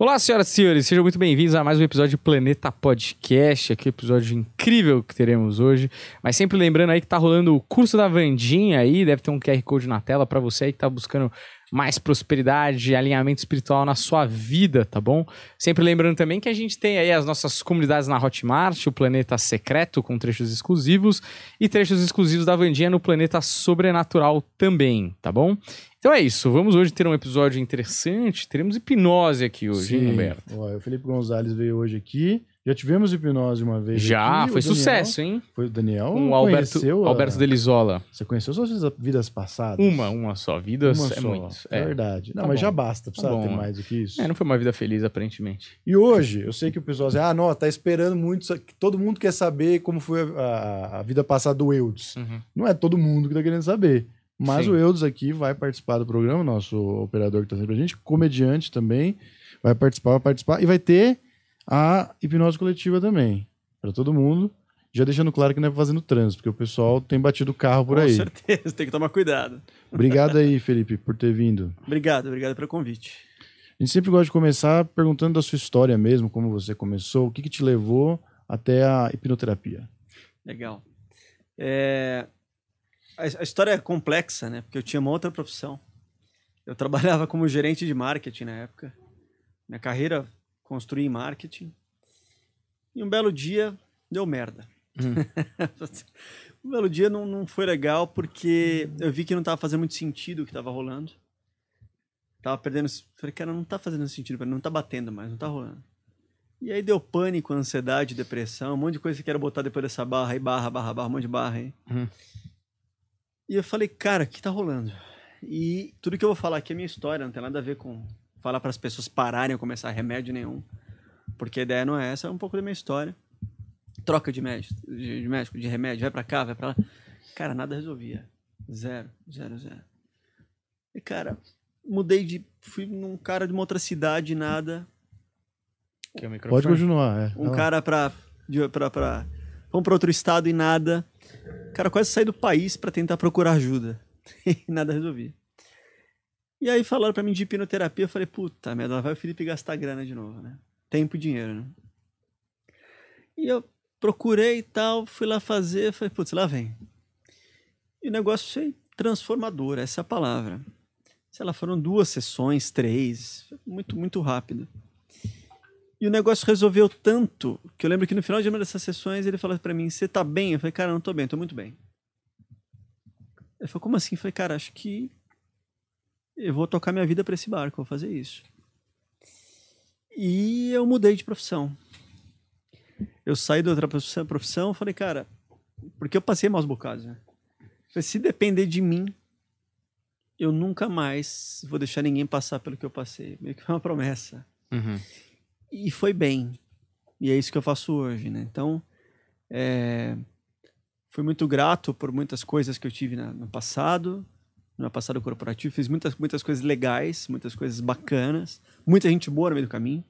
Olá, senhoras e senhores, sejam muito bem-vindos a mais um episódio do Planeta Podcast, aqui episódio incrível que teremos hoje. Mas sempre lembrando aí que tá rolando o curso da Vandinha aí, deve ter um QR Code na tela para você aí que tá buscando mais prosperidade, alinhamento espiritual na sua vida, tá bom? Sempre lembrando também que a gente tem aí as nossas comunidades na Hotmart, o Planeta Secreto com trechos exclusivos e trechos exclusivos da Vandinha no Planeta Sobrenatural também, tá bom? Então é isso, vamos hoje ter um episódio interessante, teremos hipnose aqui hoje, hein, Sim. Humberto? Ó, o Felipe Gonzalez veio hoje aqui. Já tivemos hipnose uma vez. Já, aqui. foi Daniel- sucesso, hein? Foi o Daniel. O Alberto, a- Alberto Delisola. Você conheceu suas vidas- vidas passadas? Uma, uma só. Vidas Uma é só. muito. É verdade. Não, Tá mas bom. já basta, precisa Tá ter mais do que isso. É, não foi uma vida feliz, aparentemente. E hoje, eu sei que o pessoal diz, ah, não, tá esperando muito, todo mundo quer saber como foi a, a- vida passada do Eudes. Não é todo mundo que tá querendo saber. Mas Sim. o Eudes aqui vai participar do programa, nosso operador que tá sempre com a gente, comediante também, vai participar, vai participar, e vai ter a hipnose coletiva também, para todo mundo. Já deixando claro que não é fazendo trânsito, porque o pessoal tem batido o carro por Com aí. certeza, tem que tomar cuidado. Obrigado aí, Felipe, por ter vindo. Obrigado, obrigado pelo convite. A gente sempre gosta de começar perguntando da sua história mesmo, como você começou, o que, que te levou até a hipnoterapia. Legal. É, A, a história é complexa, né? Porque eu tinha uma outra profissão. Eu trabalhava como gerente de marketing na época. Minha carreira construí em marketing. E um belo dia deu merda. um belo dia não, não foi legal porque eu vi que não estava fazendo muito sentido o que estava rolando. Tava perdendo. Falei, cara, não tá fazendo sentido, não tá batendo mais, não tá rolando. E aí deu pânico, ansiedade, depressão, um monte de coisa que eu quero botar depois dessa barra aí, barra, barra, barra, um monte de barra aí. Uhum. E eu falei, cara, o que tá rolando? E tudo que eu vou falar aqui é minha história, não tem nada a ver com falar para as pessoas pararem ou começar remédio nenhum. Porque a ideia não é essa, é um pouco da minha história. Troca de médico, de, de médico, de remédio, vai pra cá, vai pra lá. Cara, nada resolvia. Zero, zero, zero. E, cara, mudei de. Fui num cara de uma outra cidade, nada. Que é o Pode continuar. É. Um cara pra. De, pra, pra vamos pra outro estado e nada. Cara, quase saí do país pra tentar procurar ajuda. E nada resolvi. E aí falaram pra mim de hipnoterapia, eu falei, puta merda, lá vai o Felipe gastar grana de novo, né? Tempo e dinheiro, né? E eu procurei e tal, fui lá fazer, falei, putz, lá vem. E o negócio foi transformador, essa é a palavra. Sei lá, foram duas sessões, três, muito, muito rápido. E o negócio resolveu tanto que eu lembro que no final de uma dessas sessões ele falou pra mim: Você tá bem? Eu falei: Cara, não tô bem, tô muito bem. Ele falou: Como assim? Eu falei: Cara, acho que eu vou tocar minha vida pra esse barco, vou fazer isso. E eu mudei de profissão. Eu saí da outra profissão, falei: Cara, porque eu passei maus bocados, né? Falei, se depender de mim, eu nunca mais vou deixar ninguém passar pelo que eu passei. Meio que foi uma promessa Uhum. e foi bem. E é isso que eu faço hoje, né? Então, é, fui muito grato por muitas coisas que eu tive na- no passado, no meu passado corporativo. Fiz muitas, muitas coisas legais, muitas coisas bacanas, muita gente boa no meio do caminho.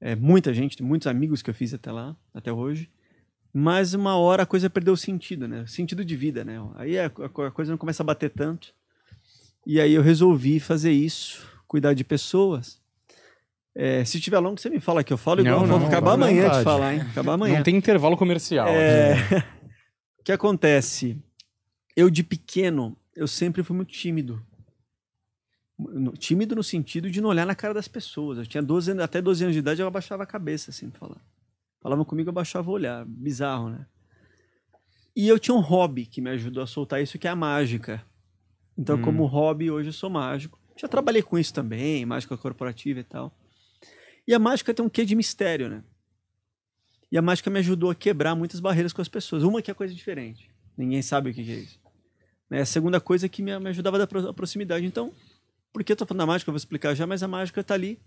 É, muita gente, muitos amigos que eu fiz até lá, até hoje. Mas uma hora a coisa perdeu o sentido, né? O sentido de vida, né? Aí a, a- coisa não começa a bater tanto. E aí eu resolvi fazer isso, cuidar de pessoas. É, se tiver longo, você me fala que eu falo igual. Não, Vou não, acabar amanhã de vontade. falar, hein? Acabar amanhã. Não tem intervalo comercial. É, o que acontece? Eu, de pequeno, eu sempre fui muito tímido. Tímido no sentido de não olhar na cara das pessoas. Eu tinha 12 anos, até 12 anos de idade, eu abaixava a cabeça, assim, pra falar. Falavam comigo, eu abaixava o olhar. Bizarro, né? E eu tinha um hobby que me ajudou a soltar isso, que é a mágica. Então, Hum. como hobby, hoje eu sou mágico. Já trabalhei com isso também, mágica corporativa e tal. E a mágica tem um quê de mistério, né? E a mágica me ajudou a quebrar muitas barreiras com as pessoas. Uma que é coisa diferente. Ninguém sabe o que é isso. Né? A segunda coisa é que me, me ajudava a dar proximidade. Então, por que eu tô falando da mágica? Eu vou explicar já, mas a mágica tá ali.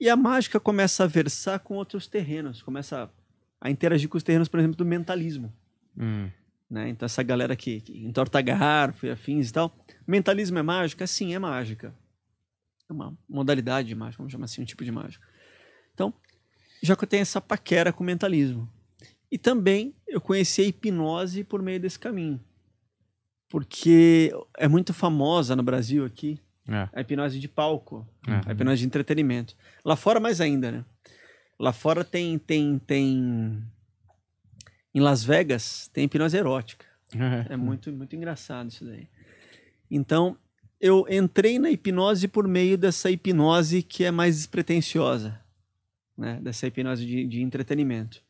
E a mágica começa a versar com outros terrenos. Começa a, a interagir com os terrenos, por exemplo, do mentalismo. Hum. Né? Então, essa galera que, que entorta garfo e afins e tal. Mentalismo é mágica? Sim, é mágica. É uma modalidade de mágica, vamos chamar assim, um tipo de mágica. Então, já que eu tenho essa paquera com mentalismo. E também eu conheci a hipnose por meio desse caminho. Porque é muito famosa no Brasil aqui É. a hipnose de palco, É. a hipnose de entretenimento. Lá fora mais ainda, né? Lá fora tem tem tem em Las Vegas tem hipnose erótica. É muito muito engraçado isso daí. Então, eu entrei na hipnose por meio dessa hipnose que é mais despretensiosa, né? Dessa hipnose de, de entretenimento.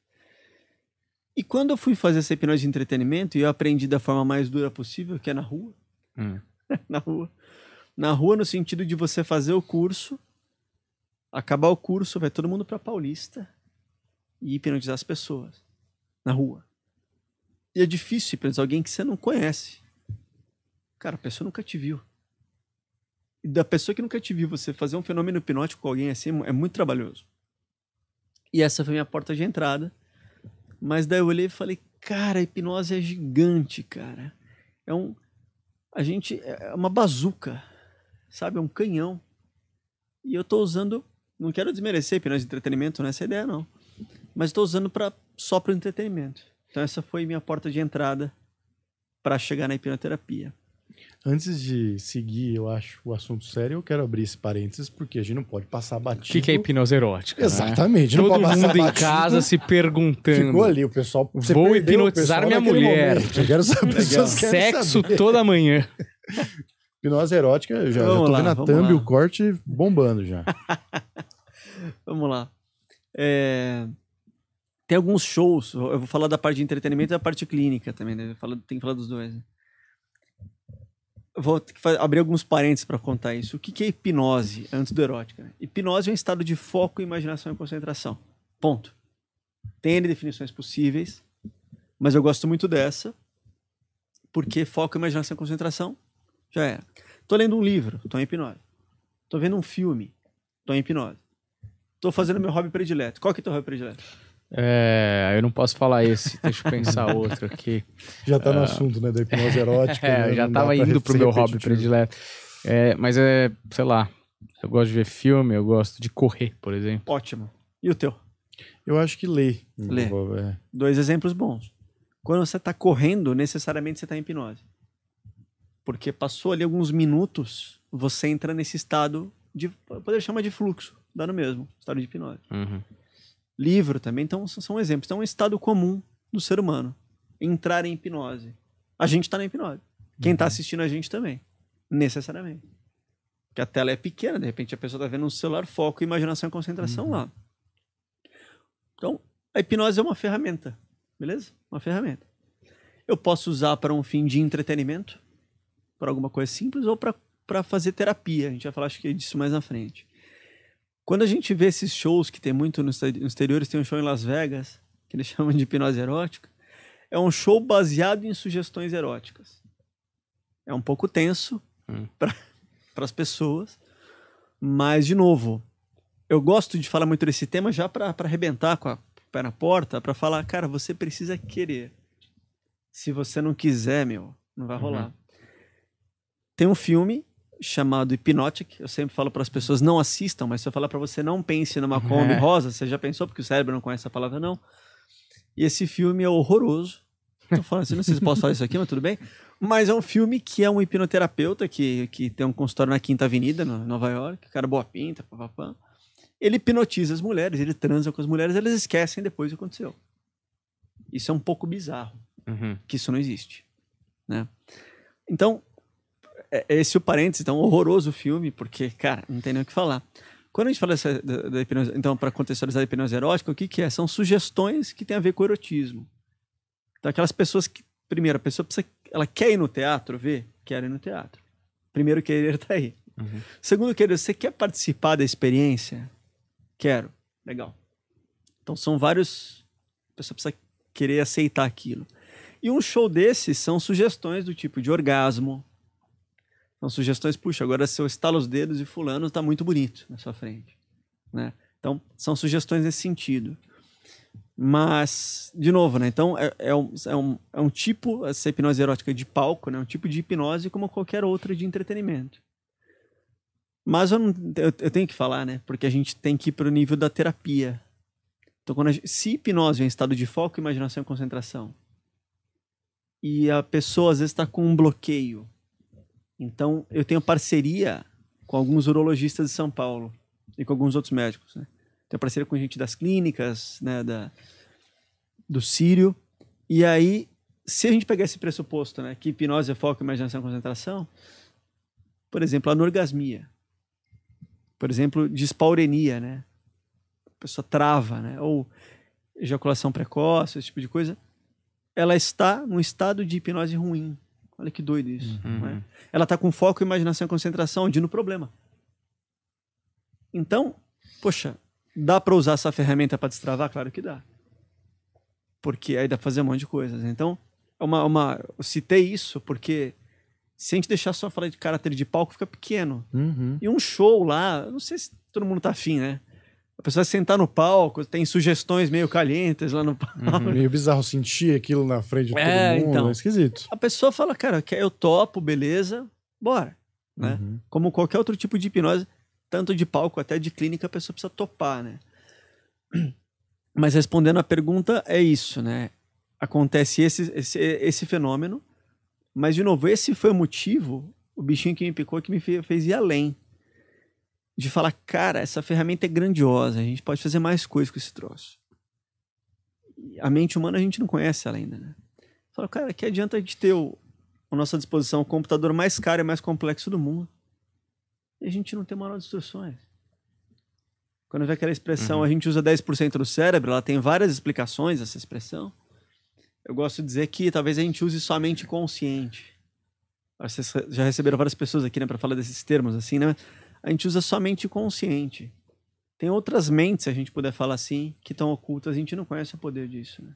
E quando eu fui fazer essa hipnose de entretenimento, e eu aprendi da forma mais dura possível, que é na rua, Hum. na rua. Na rua, no sentido de você fazer o curso, acabar o curso, vai todo mundo pra Paulista e hipnotizar as pessoas. Na rua. E é difícil hipnotizar alguém que você não conhece. Cara, a pessoa nunca te viu. E da pessoa que nunca te viu, você fazer um fenômeno hipnótico com alguém assim é muito trabalhoso. E essa foi minha porta de entrada. Mas daí eu olhei e falei, cara, a hipnose é gigante, cara. É um. A gente. É uma bazuca, sabe? É um canhão. E eu tô usando. Não quero desmerecer hipnose de entretenimento, não é essa a ideia, não. Mas estou usando pra, só para entretenimento. Então essa foi minha porta de entrada para chegar na hipnoterapia. Antes de seguir, eu acho, o assunto sério, eu quero abrir esse parênteses, porque a gente não pode passar O batido. que, que é hipnose erótica? né? Exatamente. não Todo mundo em batido. casa se perguntando. Ficou ali, o pessoal. Vou o hipnotizar minha mulher. momento. Eu quero saber. querem Sexo saber. toda manhã. Hipnose erótica, eu já, já tô lá, vendo a thumb e o corte bombando já. Vamos lá. É, Tem alguns shows, eu vou falar da parte de entretenimento e da parte clínica também, né? Falo- Tem que falar dos dois. né? Vou abrir alguns parênteses para contar isso. O que que é hipnose antes do erótica? né? Hipnose é um estado de foco, imaginação e concentração. Ponto. Tem definições possíveis, mas eu gosto muito dessa, porque foco, imaginação e concentração já era. Tô lendo um livro, tô em hipnose. Tô vendo um filme, tô em hipnose. Tô fazendo meu hobby predileto. Qual que é teu hobby predileto? É, eu não posso falar esse. Deixa eu pensar outro aqui. Já tá no assunto, né? Da hipnose erótica. É, né, já tava indo pro meu hobby predileto. É, mas é, sei lá, eu gosto de ver filme, eu gosto de correr, por exemplo. Ótimo. E o teu? Eu acho que lê. Lê. É. Dois exemplos bons. Quando você tá correndo, necessariamente você tá em hipnose. Porque passou ali alguns minutos, você entra nesse estado de. Poder chamar de fluxo, dá no mesmo, estado de hipnose. Uhum. Livro também, então são- exemplos. Então é um estado comum do ser humano. Entrar em hipnose. A gente tá na hipnose. Quem tá assistindo a gente também. Necessariamente. Porque a tela é pequena, de repente a pessoa tá vendo um celular, foco, imaginação e concentração lá. Então, a hipnose é uma ferramenta. Beleza? Uma ferramenta. Eu posso usar para um fim de entretenimento, para alguma coisa simples, ou para fazer terapia. A gente vai falar, acho que disso mais na frente. Quando a gente vê esses shows que tem muito nos exte- nos exteriores, tem um show em Las Vegas, que eles chamam de hipnose erótica, é um show baseado em sugestões eróticas. É um pouco tenso Hum. para as pessoas, mas, de novo, eu gosto de falar muito desse tema já para arrebentar com a pé na porta, para falar, cara, você precisa querer. Se você não quiser, meu, não vai Uhum. rolar. Tem um filme chamado Hypnotic. Eu sempre falo para as pessoas não assistam, mas se eu falar para você não pense numa Kombi É. rosa, você já pensou porque o cérebro não conhece a palavra não. E esse filme é horroroso. Tô falando assim, não sei se posso falar isso aqui, mas tudo bem. Mas é um filme que é um hipnoterapeuta que, que tem um consultório na Quinta Avenida, em Nova York, cara boa pinta, papapá. Ele hipnotiza as mulheres, ele transa com as mulheres, elas esquecem depois o que aconteceu. Isso é um pouco bizarro Uhum. que isso não existe, né? Então, é, é esse o parênteses, então, horroroso o filme, porque, cara, não tem nem o que falar. Quando a gente fala dessa, da, da hipnose, então, para contextualizar a hipnose erótica, o que, que é? São sugestões que têm a ver com o erotismo. Então, aquelas pessoas que, primeiro, a pessoa precisa, ela quer ir no teatro ver? Quer ir no teatro. Primeiro, querer tá aí. Uhum. Segundo, querer, você quer participar da experiência? Quero. Legal. Então são vários. A pessoa precisa querer aceitar aquilo. E um show desses são sugestões do tipo de orgasmo. São sugestões, puxa, agora se eu estalo os dedos e fulano está muito bonito na sua frente. Né? Então, são sugestões nesse sentido. Mas, de novo, né? Então, é, é, um, é, um, é um tipo, essa hipnose erótica de palco, né? Um tipo de hipnose como qualquer outra de entretenimento. Mas eu, não, eu, eu tenho que falar, né? Porque a gente tem que ir para o nível da terapia. Então, quando se hipnose é em estado de foco, imaginação e concentração, e a pessoa às vezes está com um bloqueio, então eu tenho parceria com alguns urologistas de São Paulo e com alguns outros médicos. Né? Tenho parceria com gente das clínicas, né, da, do Sírio. E aí, se a gente pegar esse pressuposto, né, que hipnose é foco, imaginação e concentração, por exemplo, a anorgasmia, por exemplo, dispaurenia, né? pessoa trava, né? Ou ejaculação precoce, esse tipo de coisa. Ela está num estado de hipnose ruim. Olha que doido isso. Uhum. Né? Ela está com foco, imaginação e concentração onde no problema. Então, poxa, dá para usar essa ferramenta para destravar? Claro que dá. Porque aí dá para fazer um monte de coisas. Então, é uma, uma, eu citei isso porque se a gente deixar só falar de caráter de palco, fica pequeno. Uhum. E um show lá, não sei se todo mundo tá afim, né? A pessoa sentar no palco, tem sugestões meio calientes lá no palco. Uhum. meio bizarro sentir aquilo na frente de é, todo mundo, então, é esquisito. A pessoa fala, cara, eu topo, beleza, bora. Né? Uhum. Como qualquer outro tipo de hipnose, tanto de palco até de clínica, a pessoa precisa topar, né? Mas respondendo a pergunta, é isso, né? Acontece esse, esse, esse fenômeno, mas, de novo, esse foi o motivo, o bichinho que me picou, que me fez ir além de falar, cara, essa ferramenta é grandiosa, a gente pode fazer mais coisas com esse troço. A mente humana a gente não conhece ela ainda, né? Fala, cara, que adianta a gente ter o, a nossa disposição o computador mais caro e mais complexo do mundo e a gente não tem manual de instruções. Quando vê aquela expressão, uhum. a gente usa 10% do cérebro, ela tem várias explicações, essa expressão. Eu gosto de dizer que talvez a gente use somente consciente. Vocês já receberam várias pessoas aqui, né, para falar desses termos, assim, né? A gente usa somente consciente. Tem outras mentes, se a gente puder falar assim, que estão ocultas, a gente não conhece o poder disso. Né?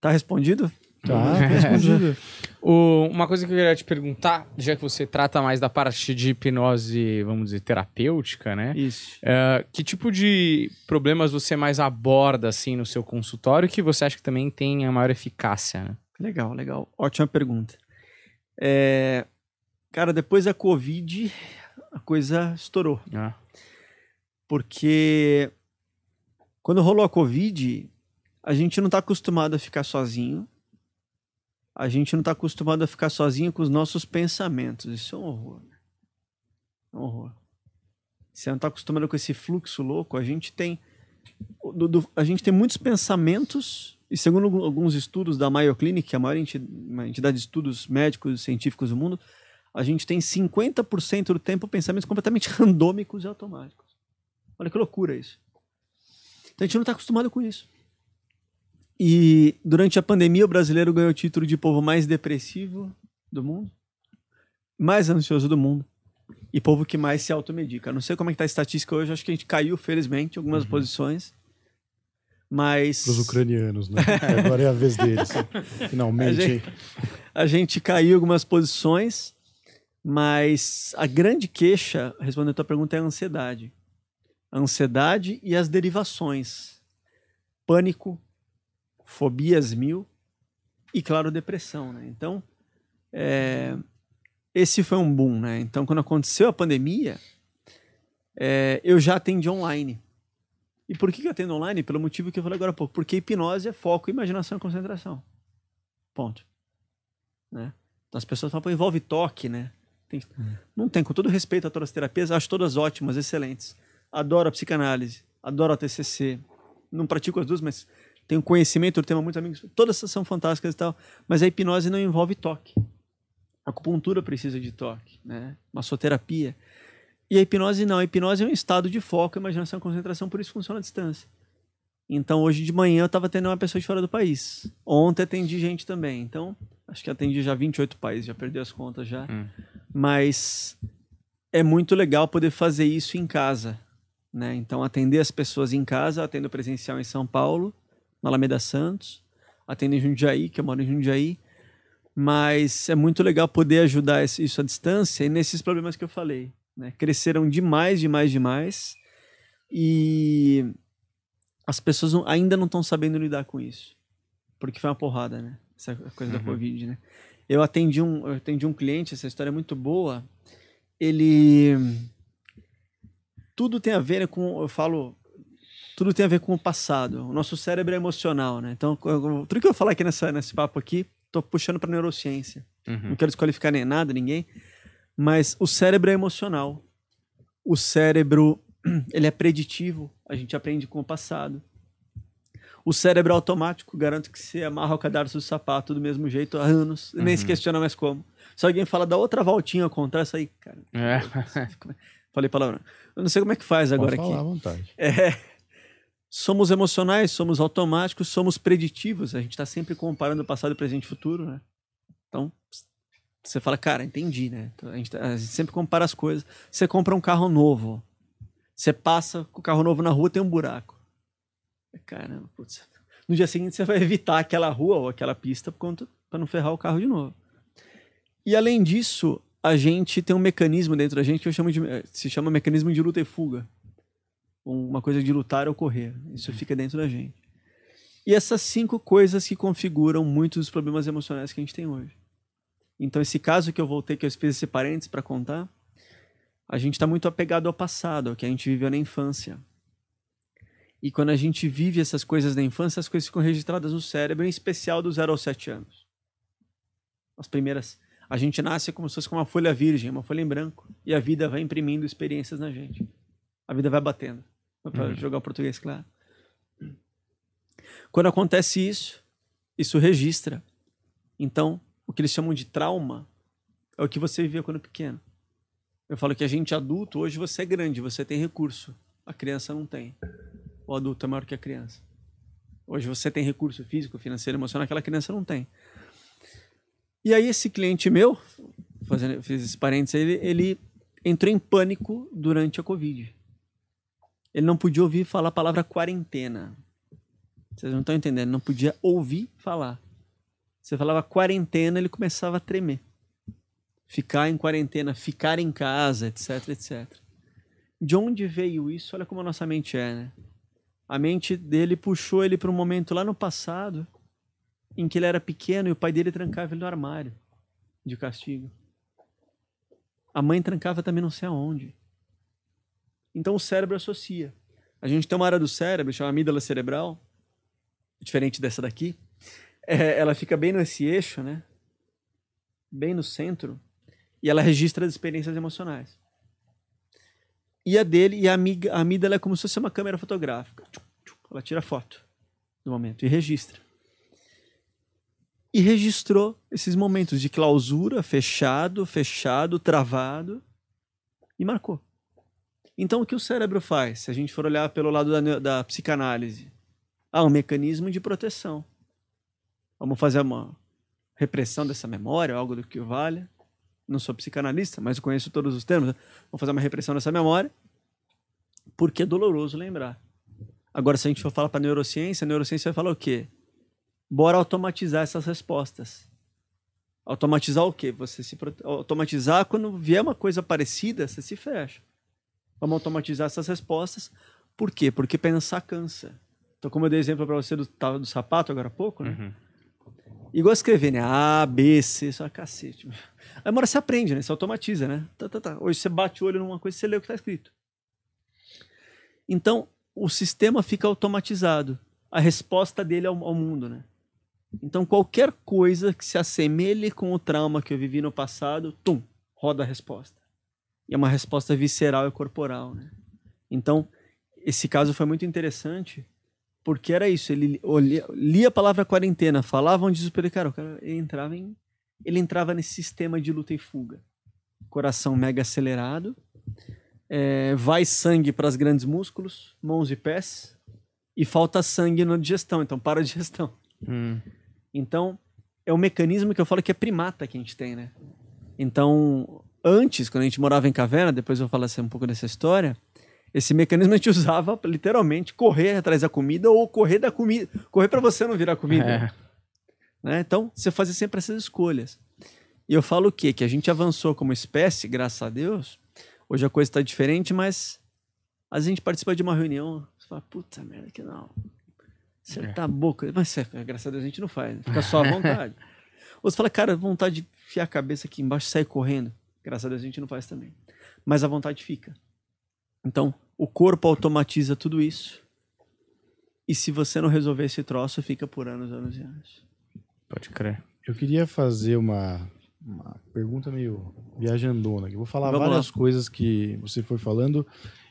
Tá respondido? Tá, respondido. o, uma coisa que eu queria te perguntar, já que você trata mais da parte de hipnose, vamos dizer, terapêutica, né? Isso. Uh, que tipo de problemas você mais aborda, assim, no seu consultório que você acha que também tem a maior eficácia, né? Legal, legal. Ótima pergunta. É... Cara, depois da Covid, a coisa estourou. Ah. Porque quando rolou a Covid, a gente não está acostumado a ficar sozinho. A gente não está acostumado a ficar sozinho com os nossos pensamentos. Isso é um horror. É um horror. Você não está acostumado com esse fluxo louco. A gente tem. Do, do, a gente tem muitos pensamentos, e segundo alguns estudos da Mayo Clinic, que é a maior entidade de estudos médicos e científicos do mundo, a gente tem 50% do tempo pensamentos completamente randômicos e automáticos. Olha que loucura isso. Então a gente não está acostumado com isso. E durante a pandemia, o brasileiro ganhou o título de povo mais depressivo do mundo, mais ansioso do mundo e povo que mais se automedica. Não sei como é que tá a estatística hoje, acho que a gente caiu, felizmente, algumas uhum. posições. Mas. Os ucranianos, né? Agora é a vez deles. Finalmente. A gente, a gente caiu algumas posições. Mas a grande queixa, respondendo a tua pergunta, é a ansiedade. A ansiedade e as derivações. Pânico, fobias mil e, claro, depressão. Né? Então, é, esse foi um boom. Né? Então, quando aconteceu a pandemia, é, eu já atendi online. E por que eu atendo online? Pelo motivo que eu falei agora há pouco. Porque hipnose é foco, imaginação e concentração. Ponto. Né? Então as pessoas falam, envolve toque, né? Tem, hum. Não tem, com todo respeito a todas as terapias, acho todas ótimas, excelentes. Adoro a psicanálise, adoro a TCC. Não pratico as duas, mas tenho conhecimento do tema, muitos amigos. Todas são fantásticas e tal. Mas a hipnose não envolve toque. A acupuntura precisa de toque, né? Massoterapia. E a hipnose não. A hipnose é um estado de foco, imaginação, concentração, por isso funciona à distância. Então, hoje de manhã eu estava tendo uma pessoa de fora do país. Ontem atendi gente também. Então, acho que atendi já 28 países, já perdi as contas já. Hum. Mas é muito legal poder fazer isso em casa, né? Então, atender as pessoas em casa, atendo presencial em São Paulo, na Alameda Santos, atendo em Jundiaí, que eu moro em Jundiaí, mas é muito legal poder ajudar isso à distância e nesses problemas que eu falei, né? Cresceram demais, demais, demais, e as pessoas ainda não estão sabendo lidar com isso, porque foi uma porrada, né? Essa coisa uhum. da Covid, né? Eu atendi um, eu atendi um cliente, essa história é muito boa. Ele tudo tem a ver com, eu falo, tudo tem a ver com o passado. O nosso cérebro é emocional, né? Então, tudo que eu falar aqui nessa, nesse papo aqui, tô puxando para neurociência. Uhum. Não quero desqualificar nem nada, ninguém, mas o cérebro é emocional. O cérebro, ele é preditivo. A gente aprende com o passado. O cérebro é automático, garanto que você amarra o cadarço do sapato do mesmo jeito há anos, uhum. nem se questiona mais como. Se alguém fala da outra voltinha ao contrário, isso aí, cara. É. Falei palavra. Eu não sei como é que faz agora falar aqui. À vontade. É, somos emocionais, somos automáticos, somos preditivos. A gente está sempre comparando passado, presente e futuro, né? Então, você fala, cara, entendi, né? Então, a, gente, tá, a gente sempre compara as coisas. Você compra um carro novo. Você passa com o carro novo na rua, tem um buraco. Caramba, putz. No dia seguinte você vai evitar aquela rua ou aquela pista para não ferrar o carro de novo. E além disso, a gente tem um mecanismo dentro da gente que eu chamo de, se chama mecanismo de luta e fuga. Uma coisa de lutar ou correr. Isso fica dentro da gente. E essas cinco coisas que configuram muitos dos problemas emocionais que a gente tem hoje. Então, esse caso que eu voltei, que eu fiz esse parênteses para contar, a gente está muito apegado ao passado, ao que a gente viveu na infância. E quando a gente vive essas coisas na infância, as coisas ficam registradas no cérebro, em especial do 0 aos 7 anos. As primeiras a gente nasce como se fosse uma folha virgem, uma folha em branco. E a vida vai imprimindo experiências na gente. A vida vai batendo. Para uhum. jogar o português claro. Quando acontece isso, isso registra. Então, o que eles chamam de trauma é o que você vivia quando pequeno. Eu falo que a gente adulto, hoje você é grande, você tem recurso. A criança não tem. O adulto é maior que a criança. Hoje você tem recurso físico, financeiro, emocional, aquela criança não tem. E aí esse cliente meu, fazendo, fiz esse parênteses, ele, ele entrou em pânico durante a Covid. Ele não podia ouvir falar a palavra quarentena. Vocês não estão entendendo, não podia ouvir falar. Você falava quarentena, ele começava a tremer. Ficar em quarentena, ficar em casa, etc, etc. De onde veio isso? Olha como a nossa mente é, né? A mente dele puxou ele para um momento lá no passado em que ele era pequeno e o pai dele trancava ele no armário de castigo. A mãe trancava também não sei aonde. Então o cérebro associa. A gente tem uma área do cérebro, chama amígdala cerebral, diferente dessa daqui. É, ela fica bem nesse eixo, né? Bem no centro. E ela registra as experiências emocionais. E a dele, e a amígdala é como se fosse uma câmera fotográfica. Ela tira foto do momento e registra e registrou esses momentos de clausura, fechado, fechado, travado e marcou. Então, o que o cérebro faz, se a gente for olhar pelo lado da, da psicanálise? Ah, um mecanismo de proteção. Vamos fazer uma repressão dessa memória, algo do que vale. Não sou psicanalista, mas conheço todos os termos. Vamos fazer uma repressão dessa memória, porque é doloroso lembrar. Agora, se a gente for falar para neurociência, a neurociência vai falar o quê? bora automatizar essas respostas. Automatizar o quê? Você se automatizar quando vier uma coisa parecida, você se fecha. Vamos automatizar essas respostas. Por quê? Porque pensar cansa. Então, como eu dei exemplo para você do, do sapato agora há pouco, né? Uhum. Igual escrever, né? A, B, C, só cacete. Aí uma hora você aprende, né? Você automatiza, né? Tá, tá, tá. Hoje você bate o olho numa coisa e você lê o que está escrito. Então, o sistema fica automatizado. A resposta dele ao, ao mundo, né? Então, qualquer coisa que se assemelhe com o trauma que eu vivi no passado, tum, roda a resposta. E é uma resposta visceral e corporal, né? Então, esse caso foi muito interessante, porque era isso, ele lia, lia a palavra quarentena, falava um desespero, cara, o cara ele entrava em ele entrava nesse sistema de luta e fuga. Coração mega acelerado, é, vai sangue para os grandes músculos, mãos e pés, e falta sangue na digestão, então para a digestão. Hum. Então, é um mecanismo que eu falo que é primata que a gente tem, né? Então, antes, quando a gente morava em caverna, depois eu vou falar assim, um pouco dessa história, Esse mecanismo a gente usava pra, literalmente correr atrás da comida ou correr da comida, correr para você não virar comida. É. né? Então, você fazia sempre essas escolhas. E eu falo o quê? Que a gente avançou como espécie, graças a Deus. Hoje a coisa está diferente, mas às vezes a gente participa de uma reunião, você fala, puta merda, que não. Acertar a boca. Mas, é, graças a Deus, a gente não faz. né? Fica só à vontade. Ou você fala, cara, vontade de enfiar a cabeça aqui embaixo e sair correndo. Graças a Deus, a gente não faz também. Mas a vontade fica. Então, o corpo automatiza tudo isso. E se você não resolver esse troço, fica por anos, anos e anos. Pode crer. Eu queria fazer uma, uma pergunta meio viajandona. aqui. Eu vou falar Vamos várias coisas que você foi falando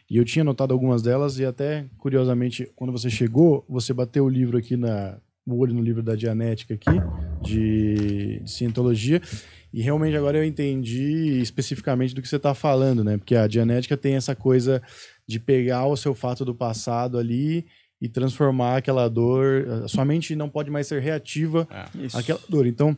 e eu tinha anotado algumas delas e até, curiosamente, quando você chegou, você bateu o livro aqui na o olho no livro da Dianética aqui, de, de Cientologia, e realmente agora eu entendi especificamente do que você está falando, né? Porque a Dianética tem essa coisa de pegar o seu fato do passado ali e transformar aquela dor. A sua mente não pode mais ser reativa Isso. aquela dor. Então,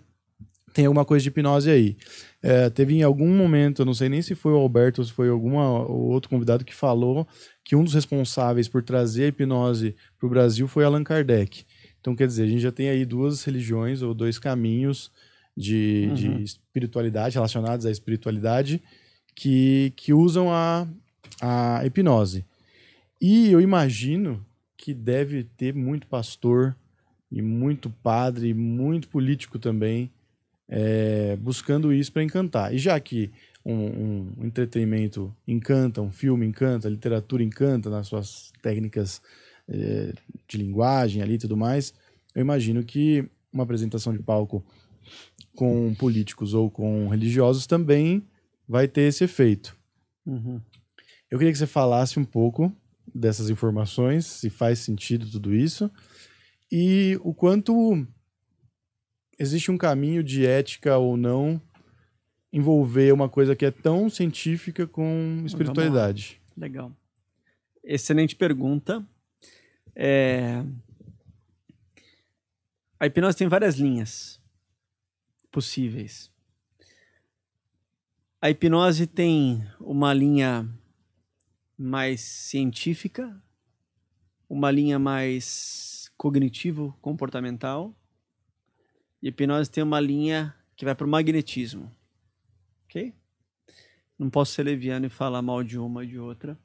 tem alguma coisa de hipnose aí. É, teve em algum momento, eu não sei nem se foi o Alberto ou se foi alguma ou outro convidado que falou que um dos responsáveis por trazer a hipnose para o Brasil foi Allan Kardec. Então, quer dizer, a gente já tem aí duas religiões ou dois caminhos de, de Uhum. espiritualidade, relacionados à espiritualidade, que, que usam a, a hipnose. E eu imagino que deve ter muito pastor e muito padre, e muito político também, é, buscando isso para encantar. E já que um, um entretenimento encanta, um filme encanta, a literatura encanta nas suas técnicas é, de linguagem ali e tudo mais, eu imagino que uma apresentação de palco com políticos ou com religiosos também vai ter esse efeito. Uhum. Eu queria que você falasse um pouco dessas informações, se faz sentido tudo isso, e o quanto existe um caminho de ética ou não envolver uma coisa que é tão científica com espiritualidade. Legal. Excelente pergunta. É, A hipnose tem várias linhas possíveis. A hipnose tem uma linha mais científica, uma linha mais cognitivo-comportamental, e a hipnose tem uma linha que vai para o magnetismo. Ok? Não posso ser leviano e falar mal de uma e de outra,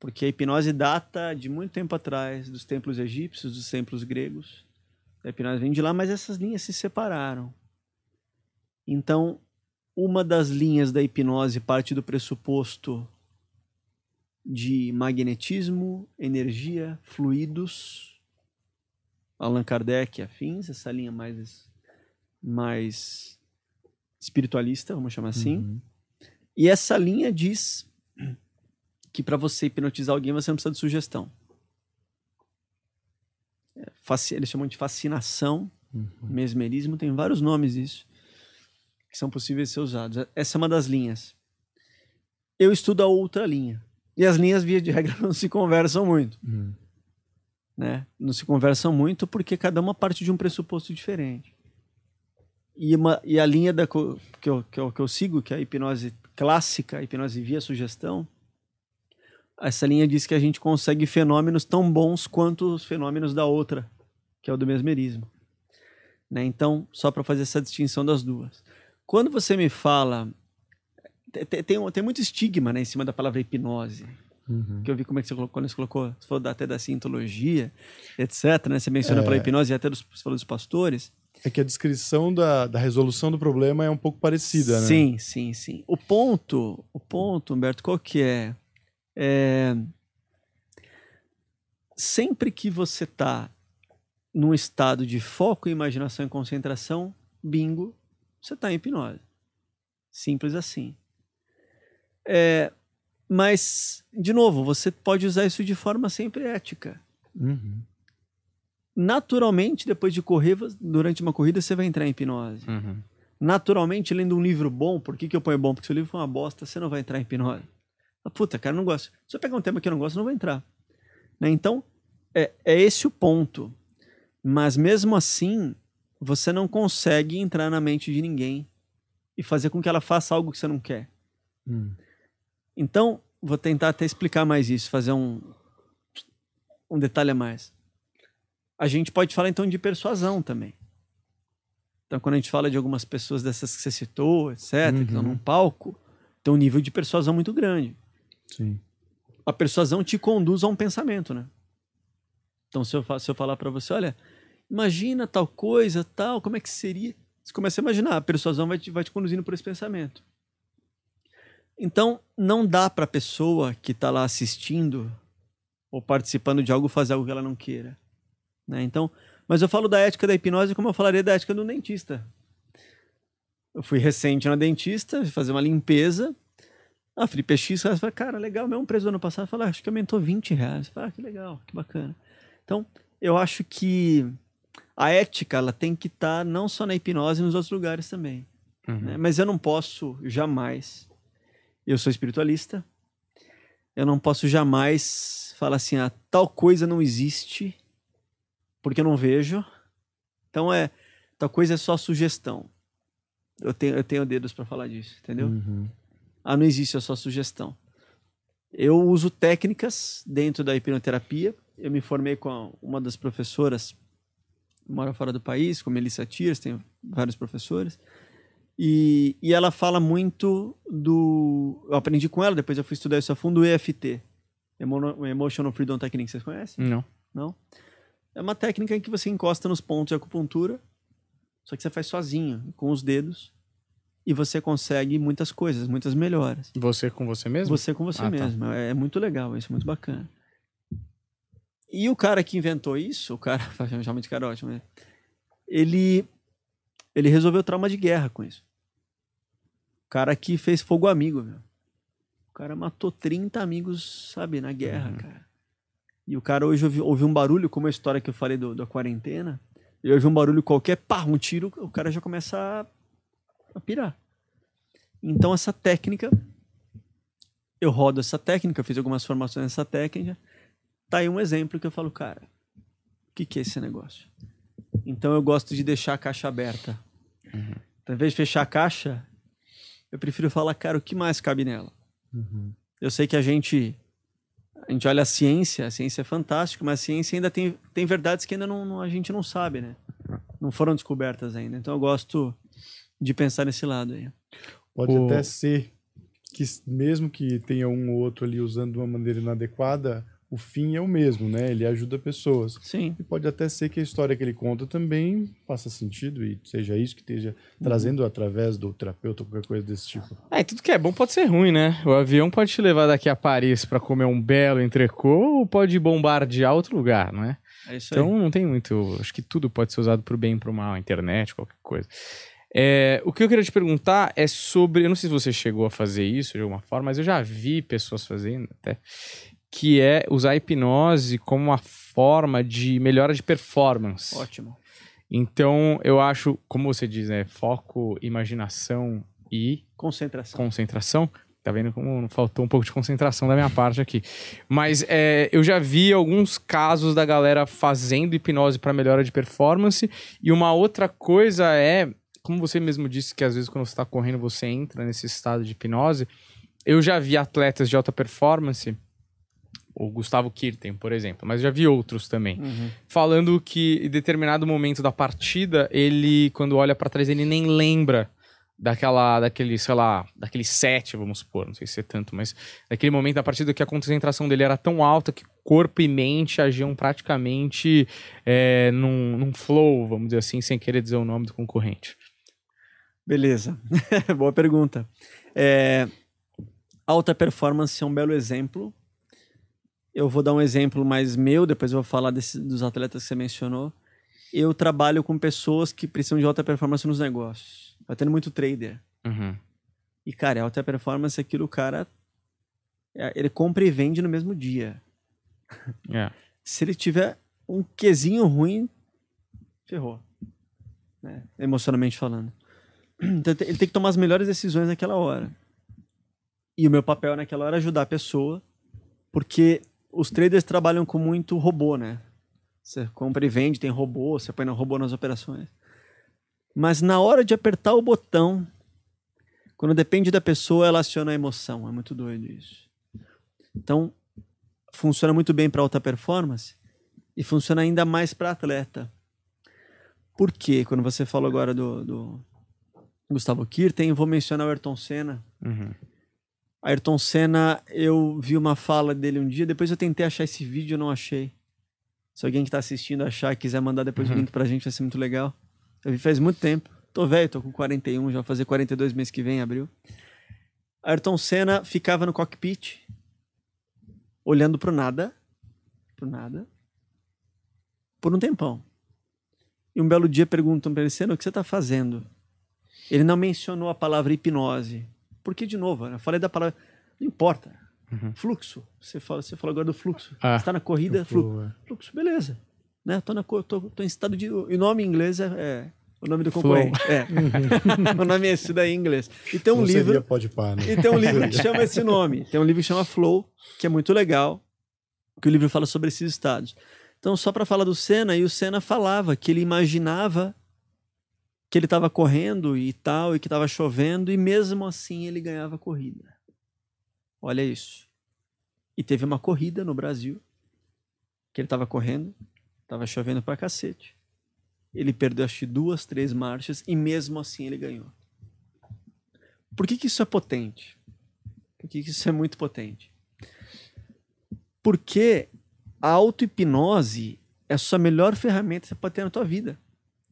porque a hipnose data de muito tempo atrás, dos templos egípcios, dos templos gregos. A hipnose vem de lá, mas essas linhas se separaram. Então, uma das linhas da hipnose parte do pressuposto de magnetismo, energia, fluidos, Allan Kardec e afins, essa linha mais, mais espiritualista, vamos chamar assim. Uhum. E essa linha diz que para você hipnotizar alguém você não precisa de sugestão. É, Eles chamam de fascinação, Uhum. mesmerismo, tem vários nomes isso que são possíveis de ser usados. Essa é uma das linhas. Eu estudo a outra linha. E as linhas, via de regra, não se conversam muito. Uhum. Né? Não se conversam muito porque cada uma parte de um pressuposto diferente. E, uma, e a linha da, que, eu, que, eu, que eu sigo, que é a hipnose clássica, a hipnose via sugestão, essa linha diz que a gente consegue fenômenos tão bons quanto os fenômenos da outra, que é o do mesmerismo. Né? Então, só para fazer essa distinção das duas. Quando você me fala. te- te- Tem, um- tem muito estigma né, em cima da palavra hipnose Uhum. que eu vi como é que você colocou, quando você colocou, você falou até da cientologia, etc, né? Você menciona pela hipnose e até dos, você falou dos pastores. É que a descrição da, da resolução do problema é um pouco parecida, né? Sim, sim, sim. O ponto, o ponto, Humberto, qual que é? É, Sempre que você está num estado de foco, imaginação e concentração, bingo, você está em hipnose. Simples assim. É, mas, de novo, você pode usar isso de forma sempre ética. Uhum. Naturalmente, depois de correr, durante uma corrida, você vai entrar em hipnose. Uhum. Naturalmente, lendo um livro bom, por que, que eu ponho bom? Porque se o livro for uma bosta, você não vai entrar em hipnose. Ah, puta, cara, não gosto. Se eu pegar um tema que eu não gosto, não vou entrar. Né? Então, é, é esse o ponto. Mas mesmo assim, você não consegue entrar na mente de ninguém e fazer com que ela faça algo que você não quer. Uhum. Então, vou tentar até explicar mais isso, fazer um, um detalhe a mais. A gente pode falar então de persuasão também. Então, quando a gente fala de algumas pessoas dessas que você citou, etc., que estão Uhum. num palco, tem um nível de persuasão muito grande. Sim. A persuasão te conduz a um pensamento, né? Então, se eu, se eu falar para você, olha, imagina tal coisa, tal, como é que seria? Você começa a imaginar, a persuasão vai te, vai te conduzindo por esse pensamento. Então, não dá para a pessoa que está lá assistindo ou participando de algo fazer algo que ela não queira. Né? Então, mas eu falo da ética da hipnose como eu falaria da ética do dentista. Eu fui recente na dentista, fazer uma limpeza. A Felipe X fala, cara, legal, mesmo preço do ano passado. Fala, acho que aumentou 20 reais. Fala, ah, que legal, que bacana. Então, eu acho que a ética ela tem que estar não só na hipnose, nos outros lugares também. Uhum. né? Mas eu não posso jamais. Eu sou espiritualista. Eu não posso jamais falar assim, ah, tal coisa não existe porque eu não vejo. Então é, tal coisa é só sugestão. Eu tenho, eu tenho dedos para falar disso, entendeu? Uhum. Ah, não existe, é só sugestão. Eu uso técnicas dentro da hipnoterapia. Eu me formei com uma das professoras, mora fora do país, com Melissa Tiers, tem vários professores. E, e ela fala muito do. Eu aprendi com ela, depois eu fui estudar isso a fundo, o EFT Emo- Emotional Freedom Technique. Vocês conhecem? Não. Não? É uma técnica em que você encosta nos pontos de acupuntura, só que você faz sozinho, com os dedos, e você consegue muitas coisas, muitas melhoras. Você com você mesmo? Você com você Ah, tá. mesmo. É, é muito legal isso, muito bacana. E o cara que inventou isso, o cara, realmente cara é ótimo, né? Ele, ele resolveu trauma de guerra com isso. O cara que fez fogo amigo, meu. O cara matou 30 amigos, sabe, na guerra, Uhum. cara. E o cara hoje ouviu, ouviu um barulho, como a história que eu falei do, da quarentena. Ele ouviu um barulho qualquer, pá, um tiro, o cara já começa a, a pirar. Então essa técnica, eu rodo essa técnica, fiz algumas formações nessa técnica. Tá aí um exemplo que eu falo, cara, o que, que é esse negócio? Então eu gosto de deixar a caixa aberta. Então, ao invés de fechar a caixa, eu prefiro falar, cara, o que mais cabe nela? Uhum. Eu sei que a gente a gente olha a ciência, a ciência é fantástica, mas a ciência ainda tem, tem verdades que ainda não, não- a gente não sabe, né? Não foram descobertas ainda. Então eu gosto de pensar nesse lado aí. Pode O- até ser que, mesmo que tenha um ou outro ali usando de uma maneira inadequada, o fim é o mesmo, né? Ele ajuda pessoas. Sim. E pode até ser que a história que ele conta também faça sentido e seja isso que esteja trazendo através do terapeuta ou qualquer coisa desse tipo. E tudo que é bom pode ser ruim, né? O avião pode te levar daqui a Paris pra comer um belo entrecô ou pode bombardear outro lugar, não é? É isso aí. Então não tem muito. Acho que tudo pode ser usado pro bem e pro mal, a internet, qualquer coisa. É, o que eu queria te perguntar é sobre. Eu não sei se você chegou a fazer isso de alguma forma, mas eu já vi pessoas fazendo até. Que é usar a hipnose como uma forma de melhora de performance. Ótimo. Então, eu acho, como você diz, né? Foco, imaginação e Concentração. concentração. Tá vendo como faltou um pouco de concentração da minha parte aqui. Mas é, eu já vi alguns casos da galera fazendo hipnose para melhora de performance. E uma outra coisa é, como você mesmo disse, que às vezes quando você está correndo você entra nesse estado de hipnose. Eu já vi atletas de alta performance, o Gustavo Kirten, por exemplo, mas já vi outros também Uhum. falando que em determinado momento da partida, ele, quando olha pra trás, ele nem lembra daquela, daquele, sei lá, daquele set, vamos supor, não sei se é tanto, mas daquele momento da partida que a concentração dele era tão alta que corpo e mente agiam praticamente é, num, num flow, vamos dizer assim, sem querer dizer o nome do concorrente. Beleza. Boa pergunta. É, alta performance é um belo exemplo. Eu vou dar um exemplo mais meu, depois eu vou falar desse- dos atletas que você mencionou. Eu trabalho com pessoas que precisam de alta performance nos negócios. Vai tendo muito trader. Uhum. E, cara, alta performance é aquilo, o cara. é, Ele compra e vende no mesmo dia. É. Se ele tiver um quesinho ruim, ferrou. né? Emocionalmente falando. Então ele tem que tomar as melhores decisões naquela hora. E o meu papel naquela hora é ajudar a pessoa, porque os traders trabalham com muito robô, né? Você compra e vende, tem robô, você põe no robô nas operações. Mas na hora de apertar o botão, quando depende da pessoa, ela aciona a emoção. É muito doido isso. Então, funciona muito bem para alta performance e funciona ainda mais para atleta. Por quê? Quando você falou agora do, do Gustavo Kirten, vou mencionar o Ayrton Senna. Uhum. Ayrton Senna, eu vi uma fala dele um dia, depois eu tentei achar esse vídeo, eu não achei. Se alguém que está assistindo achar e quiser mandar depois Uhum. o link pra gente, vai ser muito legal. Eu vi faz muito tempo. Tô velho, tô com 41, já vou fazer 42 meses que vem, em abril. Ayrton Senna ficava no cockpit, olhando pro nada, pro nada, por um tempão. E um belo dia perguntam pra ele, Senna, o que você tá fazendo? Ele não mencionou a palavra hipnose. Porque, de novo, eu falei da palavra... Não importa. Uhum. Fluxo. Você, fala, você falou agora do fluxo. Ah. Você tá na corrida, fluxo. Fluxo, beleza. Né? Tô, na, tô, tô em estado de... O nome em inglês é... é o nome do Flow. concorrente. É. o nome é esse daí em inglês. E tem um Não livro... pode pá, né? E tem um livro que chama esse nome. Tem um livro que chama Flow, que é muito legal, que o livro fala sobre esses estados. Então, só para falar do Senna, e o Senna falava que ele imaginava que ele estava correndo e tal, e que estava chovendo, e mesmo assim ele ganhava corrida. Olha isso. E teve uma corrida no Brasil, que ele estava correndo, estava chovendo pra cacete. Ele perdeu acho duas, três marchas, e mesmo assim ele ganhou. Por que, que isso é potente? Por que, que isso é muito potente? Porque a auto-hipnose é a sua melhor ferramenta que você pode ter na tua vida.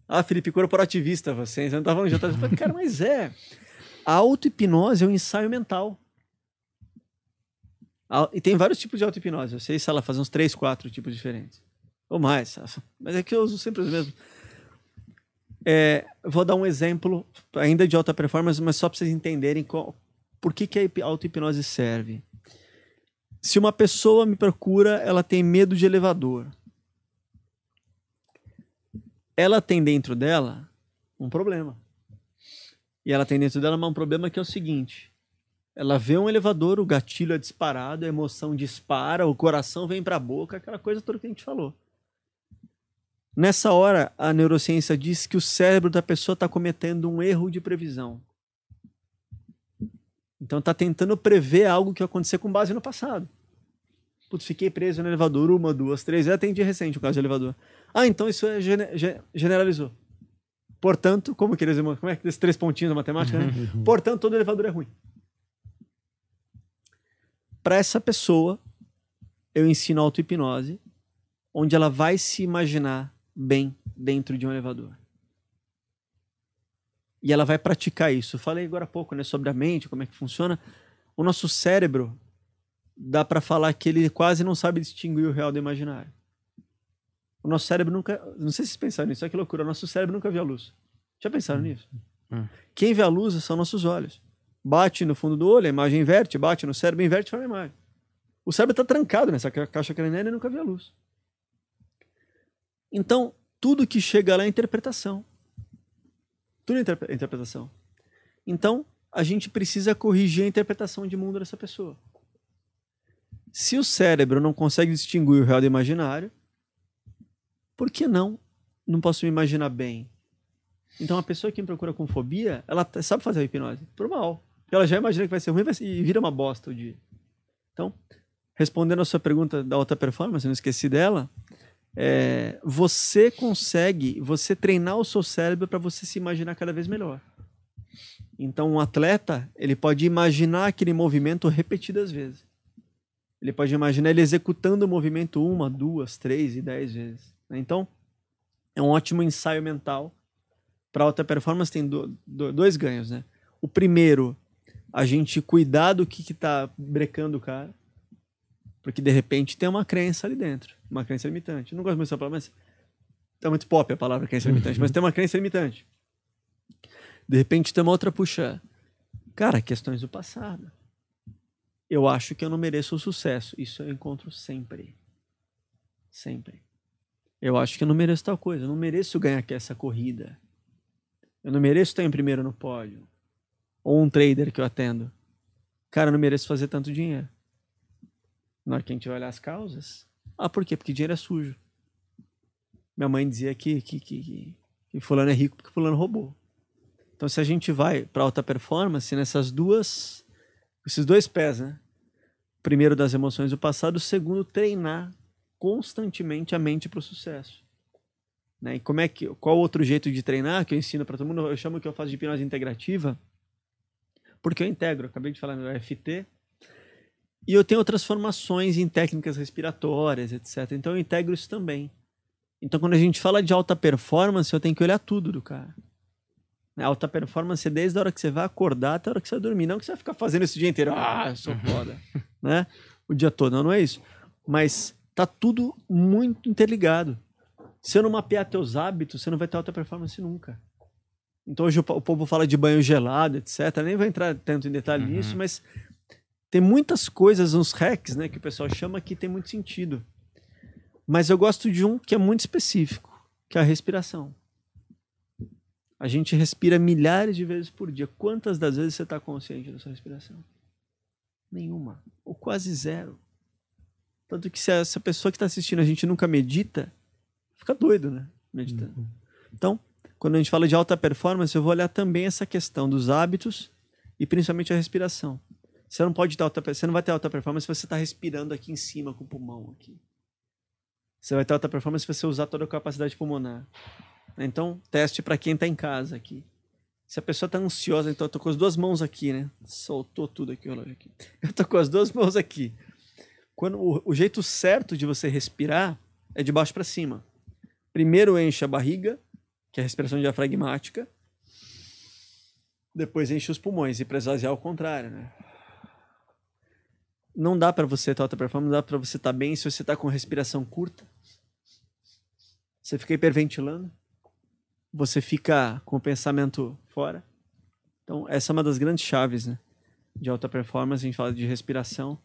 Ah, Felipe, corporativista você, você não tá falando de outra coisa. Cara, mas é. A auto-hipnose é um ensaio mental. E tem vários tipos de auto-hipnose. Eu sei, sei lá, fazer uns três, quatro tipos diferentes. Ou mais. Mas é que eu uso sempre os mesmos. É, vou dar um exemplo ainda de alta performance, mas só para vocês entenderem qual, por que, que a hip- auto-hipnose serve. Se uma pessoa me procura, ela tem medo de elevador. Ela tem dentro dela um problema. E ela tem dentro dela um problema que é o seguinte: ela vê um elevador, o gatilho é disparado, a emoção dispara, o coração vem para a boca, aquela coisa toda que a gente falou. Nessa hora, a neurociência diz que o cérebro da pessoa está cometendo um erro de previsão. Então está tentando prever algo que vai acontecer com base no passado. Putz, fiquei preso no elevador uma, duas, três. Eu atendi recente o caso de elevador. Ah, então isso é gene- ge- generalizou. Portanto, como que eles como é que esses três pontinhos da matemática, né? Portanto, todo elevador é ruim. Para essa pessoa, eu ensino auto-hipnose, onde ela vai se imaginar bem dentro de um elevador. E ela vai praticar isso. Eu falei agora há pouco né, sobre a mente, como é que funciona. O nosso cérebro, dá para falar que ele quase não sabe distinguir o real do imaginário. O nosso cérebro nunca. Não sei se vocês pensaram nisso, olha que loucura. O nosso cérebro nunca viu a luz. Já pensaram nisso? Hum. Quem vê a luz são nossos olhos. Bate no fundo do olho, a imagem inverte, bate no cérebro, inverte e forma a imagem. O cérebro está trancado nessa ca- caixa craniana e nunca viu a luz. Então, tudo que chega lá é interpretação. Tudo é interpre- interpretação. Então, a gente precisa corrigir a interpretação de mundo dessa pessoa. Se o cérebro não consegue distinguir o real do imaginário, por que não? Não posso me imaginar bem. Então, a pessoa que me procura com fobia, ela sabe fazer a hipnose. Por mal. Ela já imagina que vai ser ruim vai ser- e vira uma bosta o dia. Então, respondendo a sua pergunta da alta performance, não esqueci dela. é, você consegue, você treinar o seu cérebro para você se imaginar cada vez melhor. Então, um atleta, ele pode imaginar aquele movimento repetidas vezes. Ele pode imaginar ele executando o movimento uma, duas, três e dez vezes. né? Então, é um ótimo ensaio mental. Para alta performance tem do- do- dois ganhos, né? O primeiro, a gente cuidar do que está brecando o cara. Porque de repente tem uma crença ali dentro, uma crença limitante. Eu não gosto muito dessa palavra, mas tá muito pop a palavra crença limitante, mas tem uma crença limitante. De repente tem uma outra puxa. Cara, questões do passado. Eu acho que eu não mereço o sucesso. Isso eu encontro sempre. Sempre. Eu acho que eu não mereço tal coisa. Eu não mereço ganhar aqui essa corrida. Eu não mereço estar em primeiro no pódio. Ou um trader que eu atendo. Cara, eu não mereço fazer tanto dinheiro. Na hora que a gente vai olhar as causas. Ah, por quê? Porque dinheiro é sujo. Minha mãe dizia que, que, que, que, fulano é rico porque fulano roubou. Então, se a gente vai para alta performance, nessas duas, esses dois pés, né? primeiro das emoções do passado, segundo treinar constantemente a mente para o sucesso. Né? E como é que qual outro jeito de treinar que eu ensino para todo mundo? Eu chamo que eu faço de hipnose integrativa, porque eu integro, acabei de falar no FT, e eu tenho outras formações em técnicas respiratórias, etc. Então eu integro isso também. Então quando a gente fala de alta performance, eu tenho que olhar tudo do cara. A alta performance é desde a hora que você vai acordar até a hora que você vai dormir. Não que você vai ficar fazendo isso o dia inteiro. Ah, sou foda. né? O dia todo. Não, não é isso. Mas tá tudo muito interligado. Se eu não mapear teus hábitos, você não vai ter alta performance nunca. Então hoje o, o povo fala de banho gelado, etc. Nem vou entrar tanto em detalhe Uhum. nisso, mas tem muitas coisas, uns hacks, né, que o pessoal chama que tem muito sentido. Mas eu gosto de um que é muito específico, que é a respiração. A gente respira milhares de vezes por dia. Quantas das vezes você está consciente da sua respiração? Nenhuma. Ou quase zero. Tanto que se essa pessoa que está assistindo a gente nunca medita, fica doido, né? Meditando. Então, quando a gente fala de alta performance, eu vou olhar também essa questão dos hábitos e principalmente a respiração. Você não pode ter alta, você não vai ter alta performance se você está respirando aqui em cima com o pulmão aqui. Você vai ter alta performance se você usar toda a capacidade pulmonar. Então, teste para quem está em casa aqui. Se a pessoa está ansiosa, então eu tô com as duas mãos aqui, né? Soltou tudo aqui o relógio aqui. Eu tô com as duas mãos aqui. Quando o, o jeito certo de você respirar é de baixo para cima. Primeiro enche a barriga, que é a respiração diafragmática. Depois enche os pulmões e para esvaziar ao contrário, né? Não dá para você ter alta performance, não dá para você estar bem se você tá com respiração curta. Você fica hiperventilando. Você fica com o pensamento fora. Então, essa é uma das grandes chaves, né? De alta performance, a gente fala de respiração.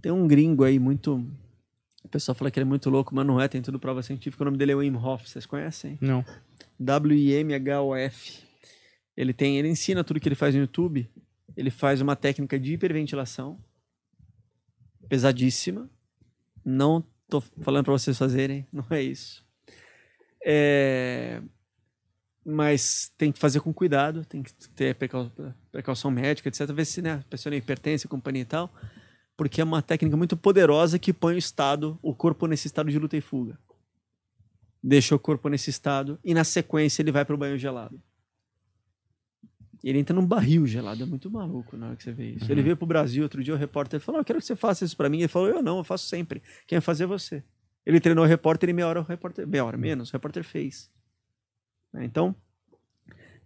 Tem um gringo aí muito. O pessoal fala que ele é muito louco, mas não é, tem tudo prova científica. O nome dele é Wim Hof, vocês conhecem? Não. W-I-M-H-O-F. Ele tem, ele ensina tudo que ele faz no YouTube. Ele faz uma técnica de hiperventilação pesadíssima. Não tô falando para vocês fazerem, não é isso. É, mas tem que fazer com cuidado, tem que ter precau- precaução médica, etc. Ver se né, a pessoa não hipertensa, companhia e tal, porque é uma técnica muito poderosa que põe o estado, o corpo nesse estado de luta e fuga. Deixa o corpo nesse estado e na sequência ele vai para o banho gelado. Ele entra num barril gelado, é muito maluco na hora que você vê isso. Ele veio pro Brasil outro dia, o repórter falou: "Ah, Eu quero que você faça isso para mim. Ele falou: Eu não, eu faço sempre. Quem vai fazer é você. Ele treinou o repórter e meia hora o repórter, meia hora menos, o repórter fez. Né, Então,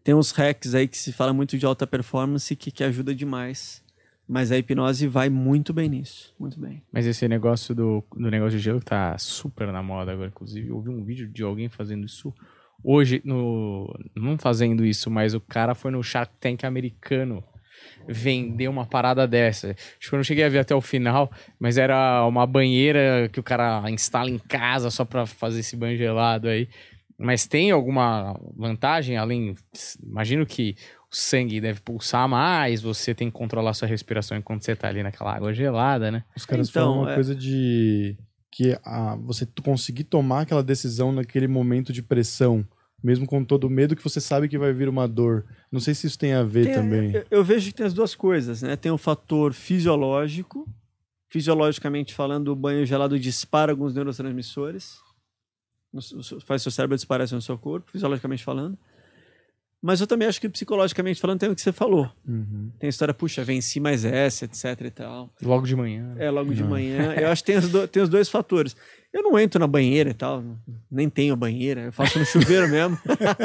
tem uns hacks aí que se fala muito de alta performance que, que ajuda demais. Mas a hipnose vai muito bem nisso. Muito bem. Mas esse negócio do, do negócio de gelo tá super na moda agora. Inclusive, eu vi um vídeo de alguém fazendo isso hoje, no, não fazendo isso, mas o cara foi no Shark Tank americano vender uma parada dessa. Que eu não cheguei a ver até o final, mas era uma banheira que o cara instala em casa só pra fazer esse banho gelado aí. Mas tem alguma vantagem além? Imagino que o sangue deve pulsar mais, você tem que controlar sua respiração enquanto você tá ali naquela água gelada, né? Os caras Então, falam uma é- coisa de que a, você conseguir tomar aquela decisão naquele momento de pressão, mesmo com todo o medo que você sabe que vai vir uma dor. Não sei se isso tem a ver Tem- também. Eu, eu vejo que tem as duas coisas, né? Tem o fator fisiológico. Fisiologicamente falando, o banho gelado dispara alguns neurotransmissores. Faz seu cérebro isso no seu corpo, fisiologicamente falando. Mas eu também acho que psicologicamente falando tem o que você falou. Uhum. Tem a história, puxa, venci mais essa, etc e tal. Logo de manhã. É, logo de Não. manhã. Eu acho que tem os, do- tem os dois fatores. Eu não entro na banheira e tal, nem tenho banheira, eu faço no chuveiro mesmo.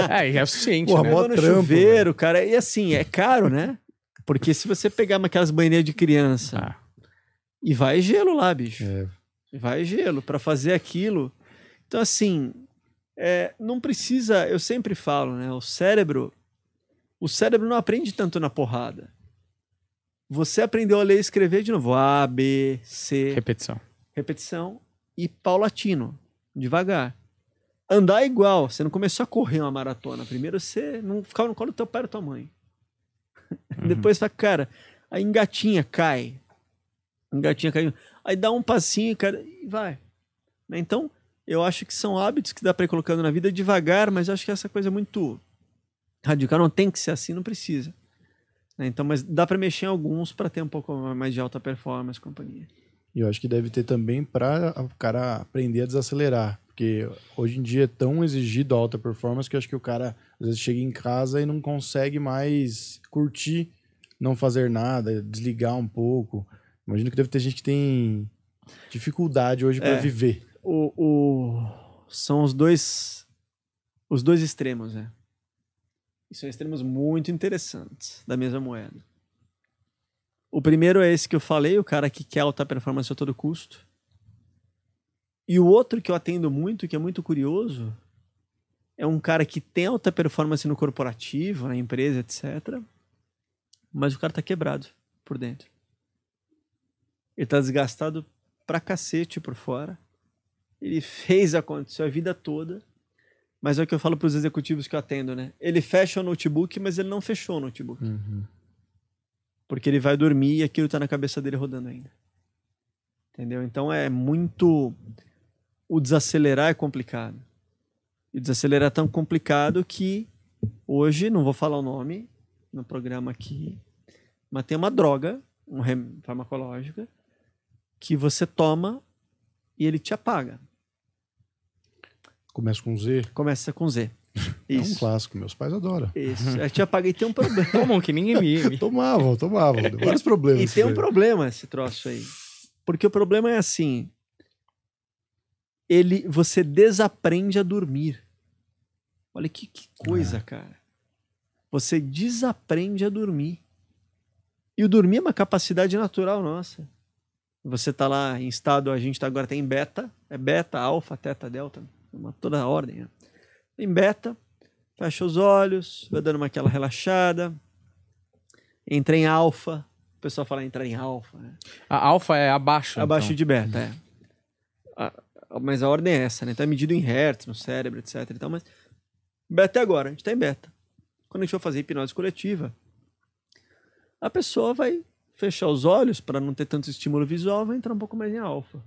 É, e é o suficiente, Porra, né? Eu no trampo, chuveiro, cara. E assim, é caro, né? Porque se você pegar aquelas banheiras de criança Ah. e vai gelo lá, bicho. É. E vai gelo para fazer aquilo. Então, assim, é, não precisa. Eu sempre falo, né? O cérebro. O cérebro não aprende tanto na porrada. Você aprendeu a ler e escrever de novo. A, B, C Repetição. repetição e paulatino, devagar. Andar é igual, você não começou a correr uma maratona. Primeiro você não ficava no colo do teu pai ou da tua mãe. Uhum. Depois fala, cara, aí engatinha, cai. Engatinha caindo. Aí dá um passinho, cara, e vai. Né? Então, eu acho que são hábitos que dá pra ir colocando na vida devagar, mas eu acho que essa coisa é muito radical. Não tem que ser assim, não precisa. né? Então, mas dá para mexer em alguns para ter um pouco mais de alta performance companhia. E eu acho que deve ter também para o cara aprender a desacelerar. Porque hoje em dia é tão exigido a alta performance que eu acho que o cara às vezes chega em casa e não consegue mais curtir, não fazer nada, desligar um pouco. Imagino que deve ter gente que tem dificuldade hoje para É. viver. O, o- São os dois. Os dois extremos, né? São extremos muito interessantes da mesma moeda. O primeiro é esse que eu falei, o cara que quer alta performance a todo custo. E o outro que eu atendo muito, que é muito curioso, é um cara que tem alta performance no corporativo, na empresa, etc. Mas o cara tá quebrado por dentro. Ele tá desgastado pra cacete por fora. Ele fez acontecer a vida toda. Mas é o que eu falo pros executivos que eu atendo, né? Ele fecha o notebook, mas ele não fechou o notebook. Porque ele vai dormir e aquilo tá na cabeça dele rodando ainda. Entendeu? Então é muito. O desacelerar é complicado. E o desacelerar é tão complicado que hoje, não vou falar o nome no programa aqui, mas tem uma droga, uma farmacológica, que você toma e ele te apaga. Começa com Z. Começa com Z. É um Isso. clássico, meus pais adoram. Isso. Eu te apaga e tem um problema. Tomam que ninguém me. Tomavam, tomavam. Deu vários problemas. E tem um isso problema esse troço aí. Porque o problema é assim. Ele, você desaprende a dormir. Olha que, que coisa, cara. Você desaprende a dormir. E o dormir é uma capacidade natural nossa. Você tá lá em estado, a gente tá agora tem beta, é beta, alfa, teta, delta, uma, toda a ordem. Né? Em beta, fecha os olhos, vai dando uma aquela relaxada. Entra em alfa, o pessoal fala entrar em alfa, né? A alfa é abaixo. Abaixo então. de beta, é. A- mas a ordem é essa, né? Tá medido em hertz no cérebro, etc. e tal, mas beta é agora, a gente tá em beta. Quando a gente for fazer hipnose coletiva, a pessoa vai fechar os olhos para não ter tanto estímulo visual, vai entrar um pouco mais em alfa.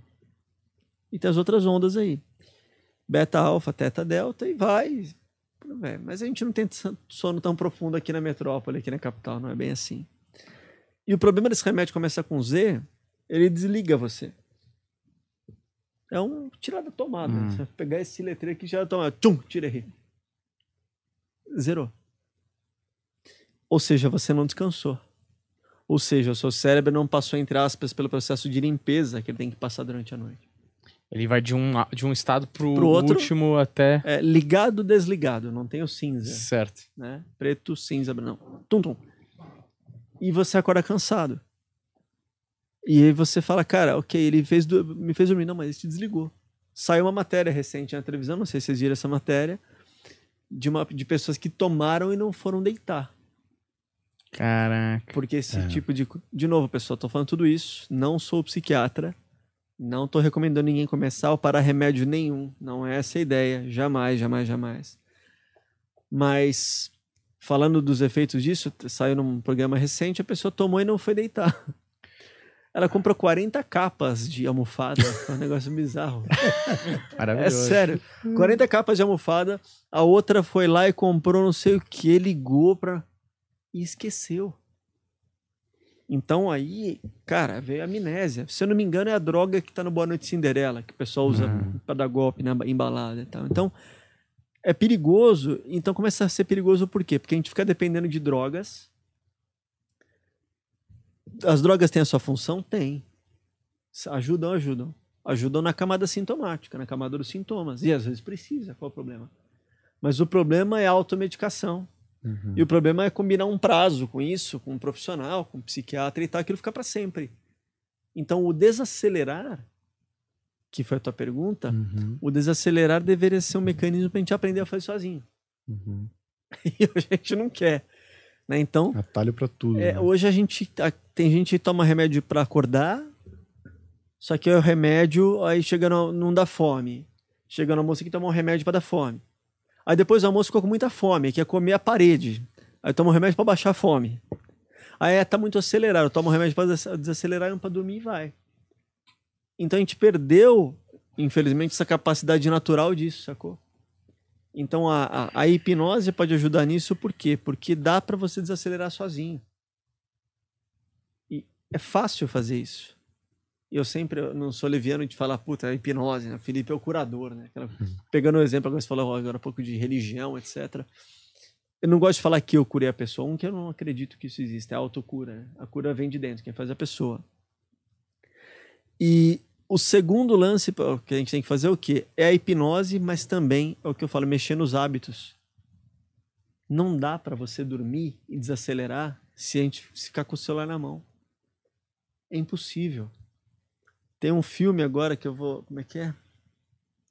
E tem as outras ondas aí. Beta, alfa, teta, delta e vai. Mas a gente não tem sono tão profundo aqui na metrópole, aqui na capital, não é bem assim. E o problema desse remédio começa com Z, ele desliga você. É um tirar da tomada. Hum. Você vai pegar esse letreiro aqui e da tomada. Tchum, tirei. Zerou. Ou seja, você não descansou. Ou seja, o seu cérebro não passou, entre aspas, pelo processo de limpeza que ele tem que passar durante a noite. Ele vai de um, de um estado pro, Pro outro. último até. É ligado, desligado, não tem o cinza. Certo. né? Preto, cinza, não. Tum, tum. E você acorda cansado. E aí você fala, cara, ok, ele fez me fez dormir. Não, mas ele te desligou. Saiu uma matéria recente na televisão, não sei se vocês viram essa matéria, de, uma, de pessoas que tomaram e não foram deitar. Caraca. Porque esse É. tipo de. De novo, pessoal, tô falando tudo isso. Não sou psiquiatra. Não tô recomendando ninguém começar ou parar remédio nenhum. Não é essa a ideia. Jamais, jamais, jamais. Mas, falando dos efeitos disso, saiu num programa recente, a pessoa tomou e não foi deitar. Ela comprou 40 capas de almofada. Foi um negócio bizarro. É Maravilhoso. sério. 40 capas de almofada. A outra foi lá e comprou não sei o que, ligou pra. E esqueceu. Então aí, cara, veio a amnésia. Se eu não me engano, é a droga que tá no Boa Noite Cinderela, que o pessoal usa Uhum. pra dar golpe na embalada e tal. Então, é perigoso. Então começa a ser perigoso por quê? Porque a gente fica dependendo de drogas. As drogas têm a sua função? Tem. Ajudam, ajudam. Ajudam na camada sintomática, na camada dos sintomas. E às vezes precisa, qual é o problema? Mas o problema é a automedicação. Uhum. E o problema é combinar um prazo com isso, com um profissional, com um psiquiatra e tal, aquilo fica para sempre. Então, o desacelerar, que foi a tua pergunta, Uhum. o desacelerar deveria ser um mecanismo para a gente aprender a fazer sozinho. Uhum. E hoje a gente não quer. Né? Então, Atalho pra tudo. é, né? hoje a gente tá- tem gente que toma remédio para acordar, só que aí o remédio aí chega no, não dá fome. Chega no almoço que toma um remédio para dar fome. Aí depois do almoço ficou com muita fome, quer comer a parede. Aí toma um remédio para baixar a fome. Aí é, tá muito acelerado, toma um remédio para desacelerar e para dormir e vai. Então a gente perdeu, infelizmente, essa capacidade natural disso, sacou? Então a, a, a hipnose pode ajudar nisso por quê? Porque dá para você desacelerar sozinho. é fácil fazer isso. E eu sempre eu não sou leviano de falar, puta, é hipnose, né? Felipe é o curador, né? Aquela- Pegando o exemplo, agora você falou agora um pouco de religião, etc. Eu não gosto de falar que eu curei a pessoa, um que eu não acredito que isso existe, é a autocura. Né? A cura vem de dentro, quem faz é a pessoa. E o segundo lance que a gente tem que fazer é o quê? É a hipnose, mas também é o que eu falo, mexer nos hábitos. Não dá para você dormir e desacelerar se a gente ficar com o celular na mão. É impossível. Tem um filme agora que eu vou. Como é que é?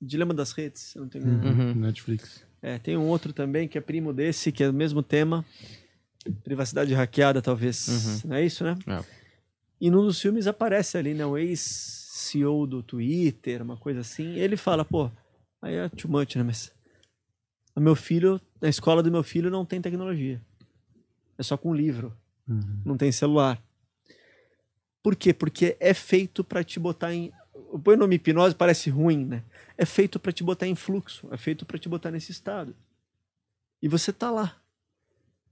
Dilema das Redes, se eu não tenho Uhum. Netflix. é, tem um outro também que é primo desse, que é o mesmo tema. Privacidade hackeada, talvez. Não é isso, né? É. E num dos filmes aparece ali, né? O ex-CEO do Twitter, uma coisa assim. E ele fala, pô, aí é too much, né? Mas o meu filho, na escola do meu filho não tem tecnologia. É só com livro. Uhum. Não tem celular. Por quê? Porque é feito para te botar em. Põe o nome hipnose, parece ruim, né? É feito para te botar em fluxo. É feito para te botar nesse estado. E você tá lá.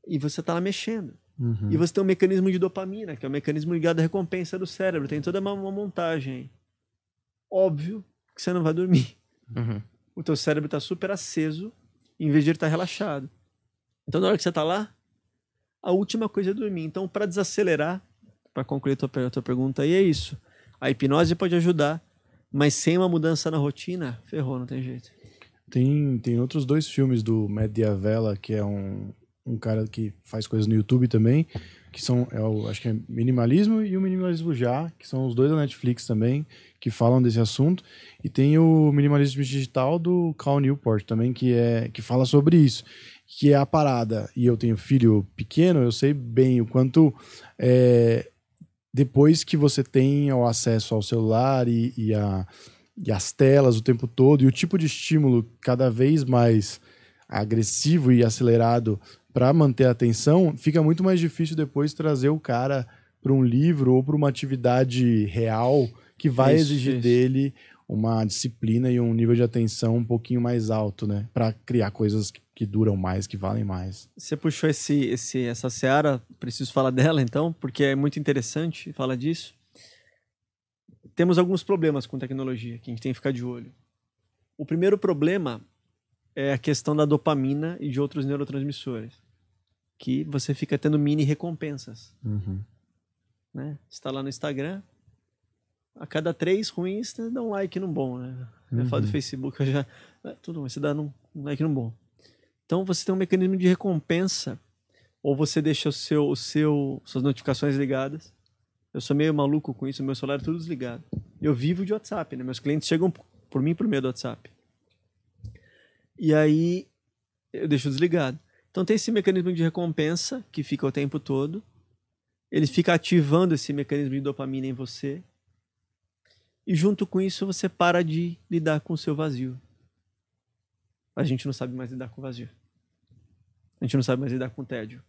E você tá lá mexendo. Uhum. E você tem um mecanismo de dopamina, que é o mecanismo ligado à recompensa do cérebro. Tem toda uma, uma montagem aí. Óbvio que você não vai dormir. Uhum. O teu cérebro está super aceso, em vez de ele estar relaxado. Então, na hora que você está lá, a última coisa é dormir. Então, para desacelerar, para concluir a tua, tua pergunta aí, é isso. A hipnose pode ajudar, mas sem uma mudança na rotina, ferrou, não tem jeito. Tem, tem outros dois filmes do Matt Diavela, que é um, um cara que faz coisas no YouTube também, que são, é o, acho que é Minimalismo e o Minimalismo Já, que são os dois da Netflix também, que falam desse assunto. E tem o Minimalismo Digital do Cal Newport também, que, é, que fala sobre isso. Que é a parada, e eu tenho filho pequeno, eu sei bem o quanto é, depois que você tem o acesso ao celular e, e, a, e as telas o tempo todo, e o tipo de estímulo cada vez mais agressivo e acelerado para manter a atenção, fica muito mais difícil depois trazer o cara para um livro ou para uma atividade real que vai Isso, exigir isso. dele uma disciplina e um nível de atenção um pouquinho mais alto, né? Para criar coisas que, que duram mais, que valem mais. Você puxou esse, esse, essa seara, preciso falar dela então, porque é muito interessante falar disso. Temos alguns problemas com tecnologia que a gente tem que ficar de olho. O primeiro problema é a questão da dopamina e de outros neurotransmissores, que você fica tendo mini recompensas. Né? Você está lá no Instagram, a cada três ruins, você dá um like num bom. Né? Eu falo do Uhum. Facebook, eu já. é, Tudo, mas você dá num, um like num bom. Então você tem um mecanismo de recompensa, ou você deixa o seu, o seu, suas notificações ligadas. Eu sou meio maluco com isso, meu celular é tudo desligado. Eu vivo de WhatsApp, né? Meus clientes chegam por mim por meio do WhatsApp. E aí eu deixo desligado. Então tem esse mecanismo de recompensa que fica o tempo todo. Ele fica ativando esse mecanismo de dopamina em você. E junto com isso você para de lidar com o seu vazio. A gente não sabe mais lidar com o vazio. A gente não sabe mais lidar com o tédio.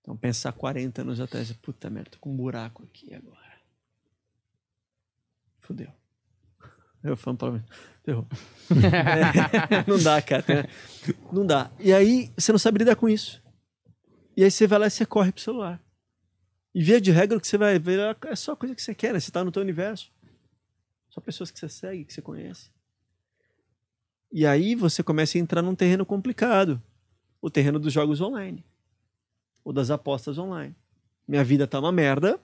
Então pensar 40 anos atrás, puta merda, tô com um buraco aqui agora. Fudeu. Eu falo pra mim, ferrou. É, não dá, cara. Não dá. E aí você não sabe lidar com isso. E aí você vai lá e você corre pro celular. E via de regra o que você vai ver é só coisa que você quer, né? Você tá no teu universo. Só pessoas que você segue, que você conhece. E aí você começa a entrar num terreno complicado. O terreno dos jogos online. Ou das apostas online. Minha vida tá uma merda.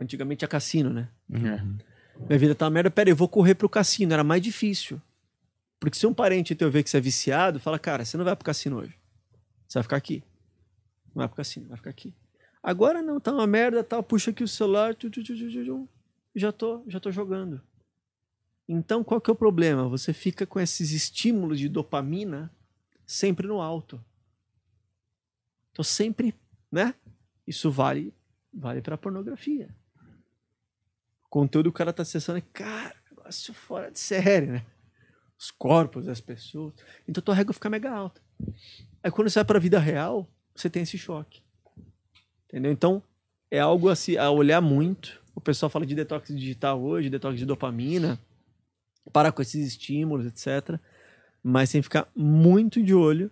Antigamente é cassino, né? Minha vida tá uma merda. Pera aí, eu vou correr pro cassino. Era mais difícil. Porque se um parente teu ver que você é viciado, fala, cara, você não vai pro cassino hoje. Você vai ficar aqui. Não vai pro cassino, vai ficar aqui. Agora não, tá uma merda, tal, puxa aqui o celular, já tô, já tô jogando. Então, qual que é o problema? Você fica com esses estímulos de dopamina sempre no alto. Então, sempre, né? Isso vale, vale para pornografia. O conteúdo o cara tá acessando é, cara, negócio fora de série, né? Os corpos das pessoas. Então, tua régua fica mega alta. Aí, quando você vai para a vida real, você tem esse choque. Entendeu? Então, é algo a, se, a olhar muito. O pessoal fala de detox digital hoje, detox de dopamina, parar com esses estímulos, etc. Mas tem que ficar muito de olho.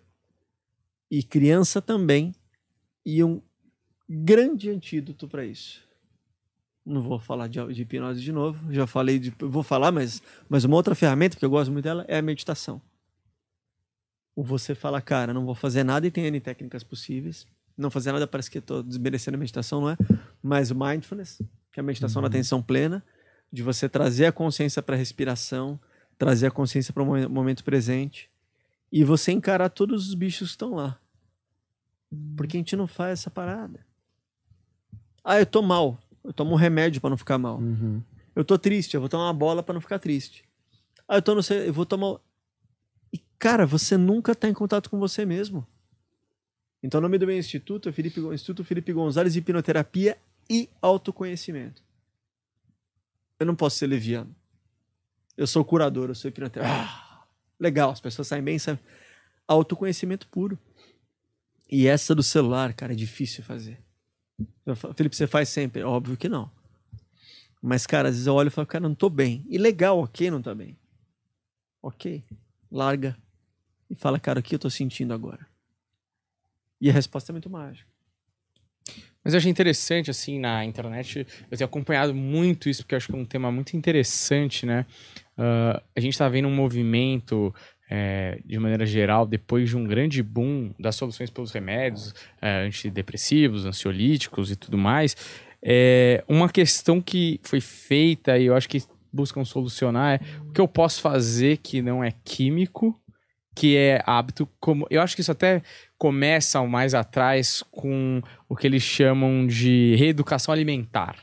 E criança também. E um grande antídoto para isso. Não vou falar de, de, hipnose de novo, já falei de. Vou falar, mas, mas uma outra ferramenta que eu gosto muito dela é a meditação. O você fala, cara, não vou fazer nada e tem N técnicas possíveis. Não fazer nada parece que estou desmerecendo a meditação, não é? Mas o mindfulness, que é a meditação uhum. na atenção plena, de você trazer a consciência para a respiração, trazer a consciência para o momento presente e você encarar todos os bichos que estão lá. Porque a gente não faz essa parada. Ah, eu tô mal. Eu tomo um remédio para não ficar mal. Uhum. Eu tô triste, eu vou tomar uma bola para não ficar triste. Ah, eu tô no eu vou tomar E cara, você nunca tá em contato com você mesmo. Então o nome do meu instituto é Felipe, Instituto Felipe Gonzalez Hipnoterapia e Autoconhecimento. Eu não posso ser leviano. Eu sou curador, eu sou hipnoterapeuta. Ah, legal, as pessoas saem bem, saem. Autoconhecimento puro. E essa do celular, cara, é difícil fazer. Felipe, você faz sempre? Óbvio que não. Mas, cara, às vezes eu olho e falo, cara, não tô bem. E legal, ok, não tá bem. Ok. Larga. E fala, cara, o que eu tô sentindo agora? E a resposta é muito mágica. Mas eu achei interessante, assim, na internet, eu tenho acompanhado muito isso, porque eu acho que é um tema muito interessante, né? Uh, a gente tá vendo um movimento é, de maneira geral, depois de um grande boom das soluções pelos remédios é, antidepressivos, ansiolíticos e tudo mais, é, uma questão que foi feita e eu acho que buscam solucionar é o que eu posso fazer que não é químico, que é hábito como. Eu acho que isso até começa mais atrás com o que eles chamam de reeducação alimentar.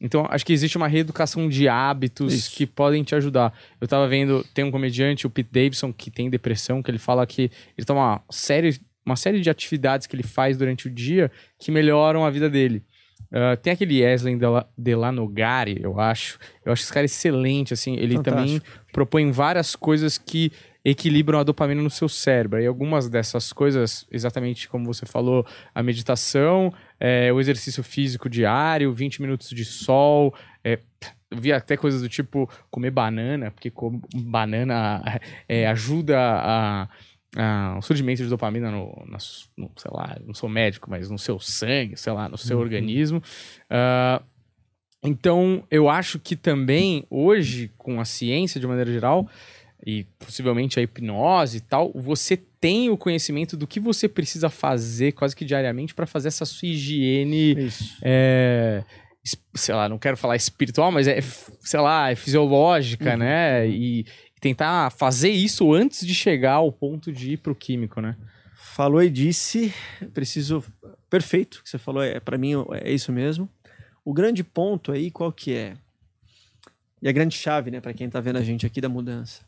Então, acho que existe uma reeducação de hábitos Isso. que podem te ajudar. Eu tava vendo, tem um comediante, o Pete Davidson, que tem depressão, que ele fala que ele toma uma série, uma série de atividades que ele faz durante o dia que melhoram a vida dele. Uh, tem aquele Eslen Delanogari, eu acho. Eu acho esse cara excelente, assim. Ele Fantástico. também propõe várias coisas que equilibram a dopamina no seu cérebro. E algumas dessas coisas, exatamente como você falou, a meditação, é, o exercício físico diário, 20 minutos de sol, é, vi até coisas do tipo comer banana, porque banana é, ajuda a, a, o surgimento de dopamina no, no, no, sei lá, não sou médico, mas no seu sangue, sei lá, no seu uhum. organismo. Uh, então, eu acho que também, hoje, com a ciência de maneira geral, e possivelmente a hipnose e tal, você tem o conhecimento do que você precisa fazer quase que diariamente para fazer essa sua higiene. É, sei lá, não quero falar espiritual, mas é, sei lá, é fisiológica, uhum. né? E, e tentar fazer isso antes de chegar ao ponto de ir pro químico, né? Falou e disse, preciso perfeito, que você falou, é para mim é isso mesmo. O grande ponto aí qual que é? E a grande chave, né, para quem tá vendo a gente aqui da mudança.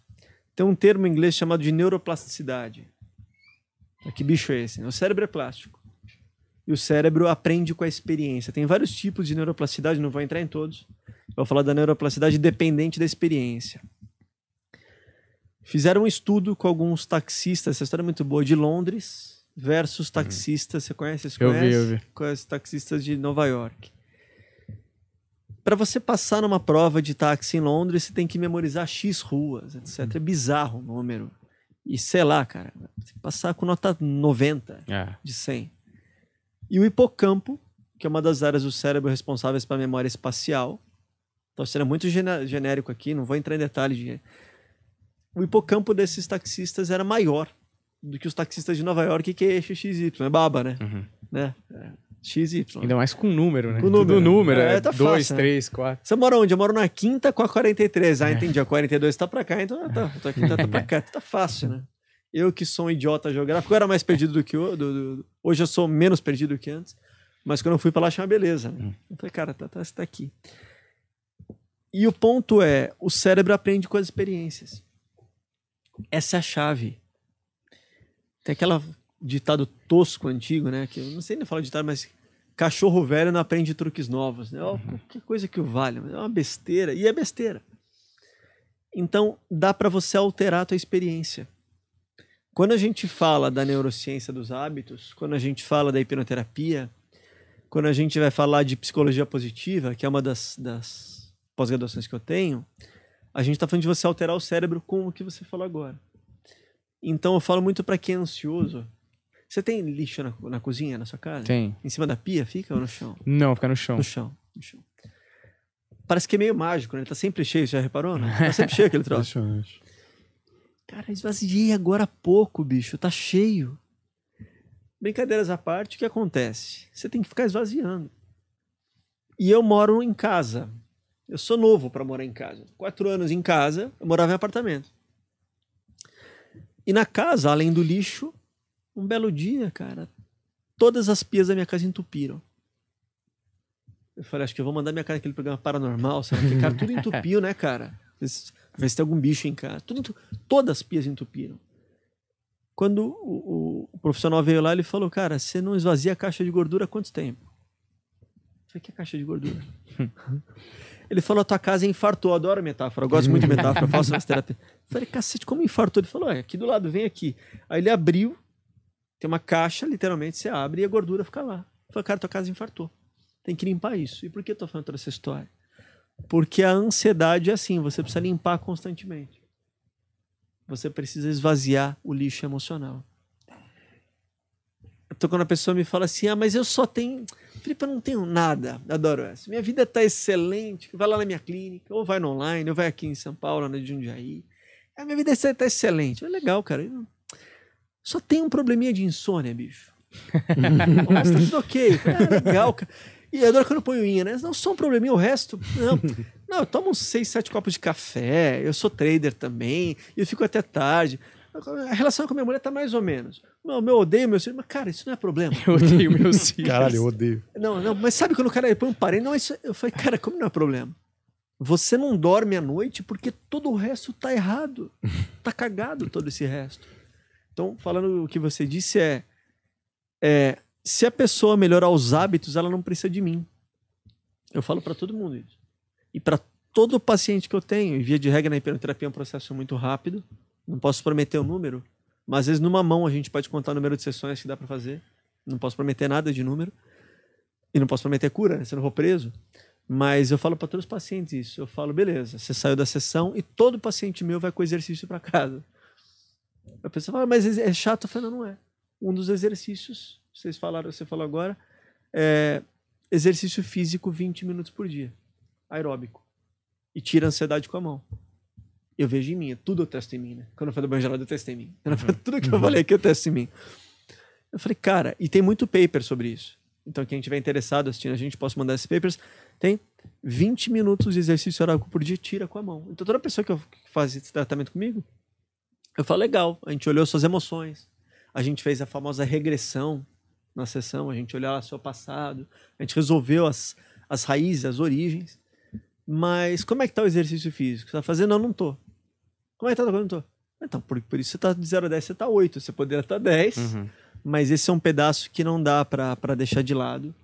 Tem um termo em inglês chamado de neuroplasticidade. Que bicho é esse? O cérebro é plástico. E o cérebro aprende com a experiência. Tem vários tipos de neuroplasticidade, não vou entrar em todos. Vou falar da neuroplasticidade dependente da experiência. Fizeram um estudo com alguns taxistas, essa história é muito boa, de Londres versus taxistas. Você conhece? Você conhece? Eu vi, eu vi. Conhece taxistas de Nova York. Para você passar numa prova de táxi em Londres, você tem que memorizar X ruas, etc. É bizarro o número. E sei lá, cara, passar com nota 90 é. de 100. E o hipocampo, que é uma das áreas do cérebro responsáveis pela memória espacial. Então, sendo muito genérico aqui, não vou entrar em detalhes. De... O hipocampo desses taxistas era maior do que os taxistas de Nova York, que é XY. É baba, né? Uhum. né? É. XY. Ainda mais com número, né? Com número. Tudo número, é, é tá 2, fácil, 3, 4. Você mora onde? Eu moro na quinta com a 43. Ah, é. entendi. A 42 tá pra cá, então tá, a quinta tá pra cá. Tá fácil, né? Eu que sou um idiota geográfico, eu era mais perdido do que o. Do, do, hoje eu sou menos perdido do que antes. Mas quando eu fui pra lá, achei uma beleza. Né? Hum. Eu falei, cara, tá, tá, tá aqui. E o ponto é: o cérebro aprende com as experiências. Essa é a chave. Tem aquela ditado tosco antigo, né? Que eu não sei nem falar ditado, mas cachorro velho não aprende truques novos. Né? Oh, que coisa que o vale, é uma besteira. E é besteira. Então, dá para você alterar a tua experiência. Quando a gente fala da neurociência dos hábitos, quando a gente fala da hipnoterapia, quando a gente vai falar de psicologia positiva, que é uma das, das pós-graduações que eu tenho, a gente está falando de você alterar o cérebro com o que você falou agora. Então, eu falo muito para quem é ansioso, Você tem lixo na, na cozinha, na sua casa? Tem. Em cima da pia fica ou no chão? Não, fica no chão. No chão. No chão. Parece que é meio mágico, né? Ele tá sempre cheio, você já reparou? Não? Tá sempre cheio aquele troço. Cara, esvaziei agora há pouco, bicho. Tá cheio. Brincadeiras à parte, o que acontece? Você tem que ficar esvaziando. E eu moro em casa. Eu sou novo para morar em casa. Quatro anos em casa, eu morava em apartamento. E na casa, além do lixo, um belo dia, cara, todas as pias da minha casa entupiram. Eu falei, acho que eu vou mandar minha casa naquele programa paranormal, sabe? Porque, cara, tudo entupiu, né, cara? Ver se tem algum bicho em casa. Tudo entu... Todas as pias entupiram. Quando o, o, o, profissional veio lá, ele falou, cara, você não esvazia a caixa de gordura há quanto tempo? Eu falei, que é caixa de gordura? ele falou, a tua casa infartou. Adoro metáfora, eu gosto muito de metáfora, faço terapia. Falei, cacete, como infartou? Ele falou, é, aqui do lado, vem aqui. Aí ele abriu, tem uma caixa, literalmente, você abre e a gordura fica lá. Falei, cara, tua casa infartou. Tem que limpar isso. E por que eu tô falando toda essa história? Porque a ansiedade é assim, você precisa limpar constantemente. Você precisa esvaziar o lixo emocional. Então quando a pessoa me fala assim, ah, mas eu só tenho... Felipe, eu não tenho nada. Adoro essa. Minha vida está excelente. Vai lá na minha clínica, ou vai no online, ou vai aqui em São Paulo, na Jundiaí. A minha vida está excelente. É legal, cara. Eu só tem um probleminha de insônia, bicho. Mas tá tudo ok. É legal, cara. E adoro quando eu ponho unha, né? Não, só um probleminha, o resto. Não, não eu tomo uns 6, 7 copos de café, eu sou trader também, eu fico até tarde. A relação com a minha mulher tá mais ou menos. Não, eu odeio meus filhos, mas cara, isso não é problema. Eu odeio meus filhos. Caralho, eu odeio. Não, não, mas sabe quando o cara põe um parente? Não, isso, eu falei, cara, como não é problema? Você não dorme à noite porque todo o resto tá errado. Tá cagado todo esse resto. Então, falando o que você disse é, é se a pessoa melhorar os hábitos, ela não precisa de mim. Eu falo para todo mundo isso. E para todo paciente que eu tenho, e via de regra na hipnoterapia é um processo muito rápido, não posso prometer o número, mas às vezes numa mão a gente pode contar o número de sessões que dá para fazer. Não posso prometer nada de número. E não posso prometer cura, né? se eu não vou preso. Mas eu falo para todos os pacientes isso. Eu falo, beleza, você saiu da sessão e todo paciente meu vai com exercício para casa. A pessoa fala, mas é chato. Eu falo, não, não é. Um dos exercícios vocês falaram, você falou agora, é exercício físico 20 minutos por dia, aeróbico. E tira a ansiedade com a mão. Eu vejo em mim, tudo eu testo em mim, né? Quando eu falei do banho gelado, eu testei em mim. Uhum. Tudo que eu falei aqui, eu testo em mim. Eu falei, cara, e tem muito paper sobre isso. Então, quem estiver interessado assistindo, a gente possa mandar esses papers. Tem 20 minutos de exercício aeróbico por dia, tira com a mão. Então, toda pessoa que faz esse tratamento comigo, eu falo, legal, a gente olhou suas emoções, a gente fez a famosa regressão, na sessão, a gente olhava o seu passado, a gente resolveu as, as raízes, as origens. Mas como é que tá o exercício físico? Você tá fazendo? Não, não tô. Como é que tá? Não tô. Então, por, por isso você tá de 0 a 10, você tá 8. Você poderia estar tá 10, uhum. mas esse é um pedaço que não dá para deixar de lado.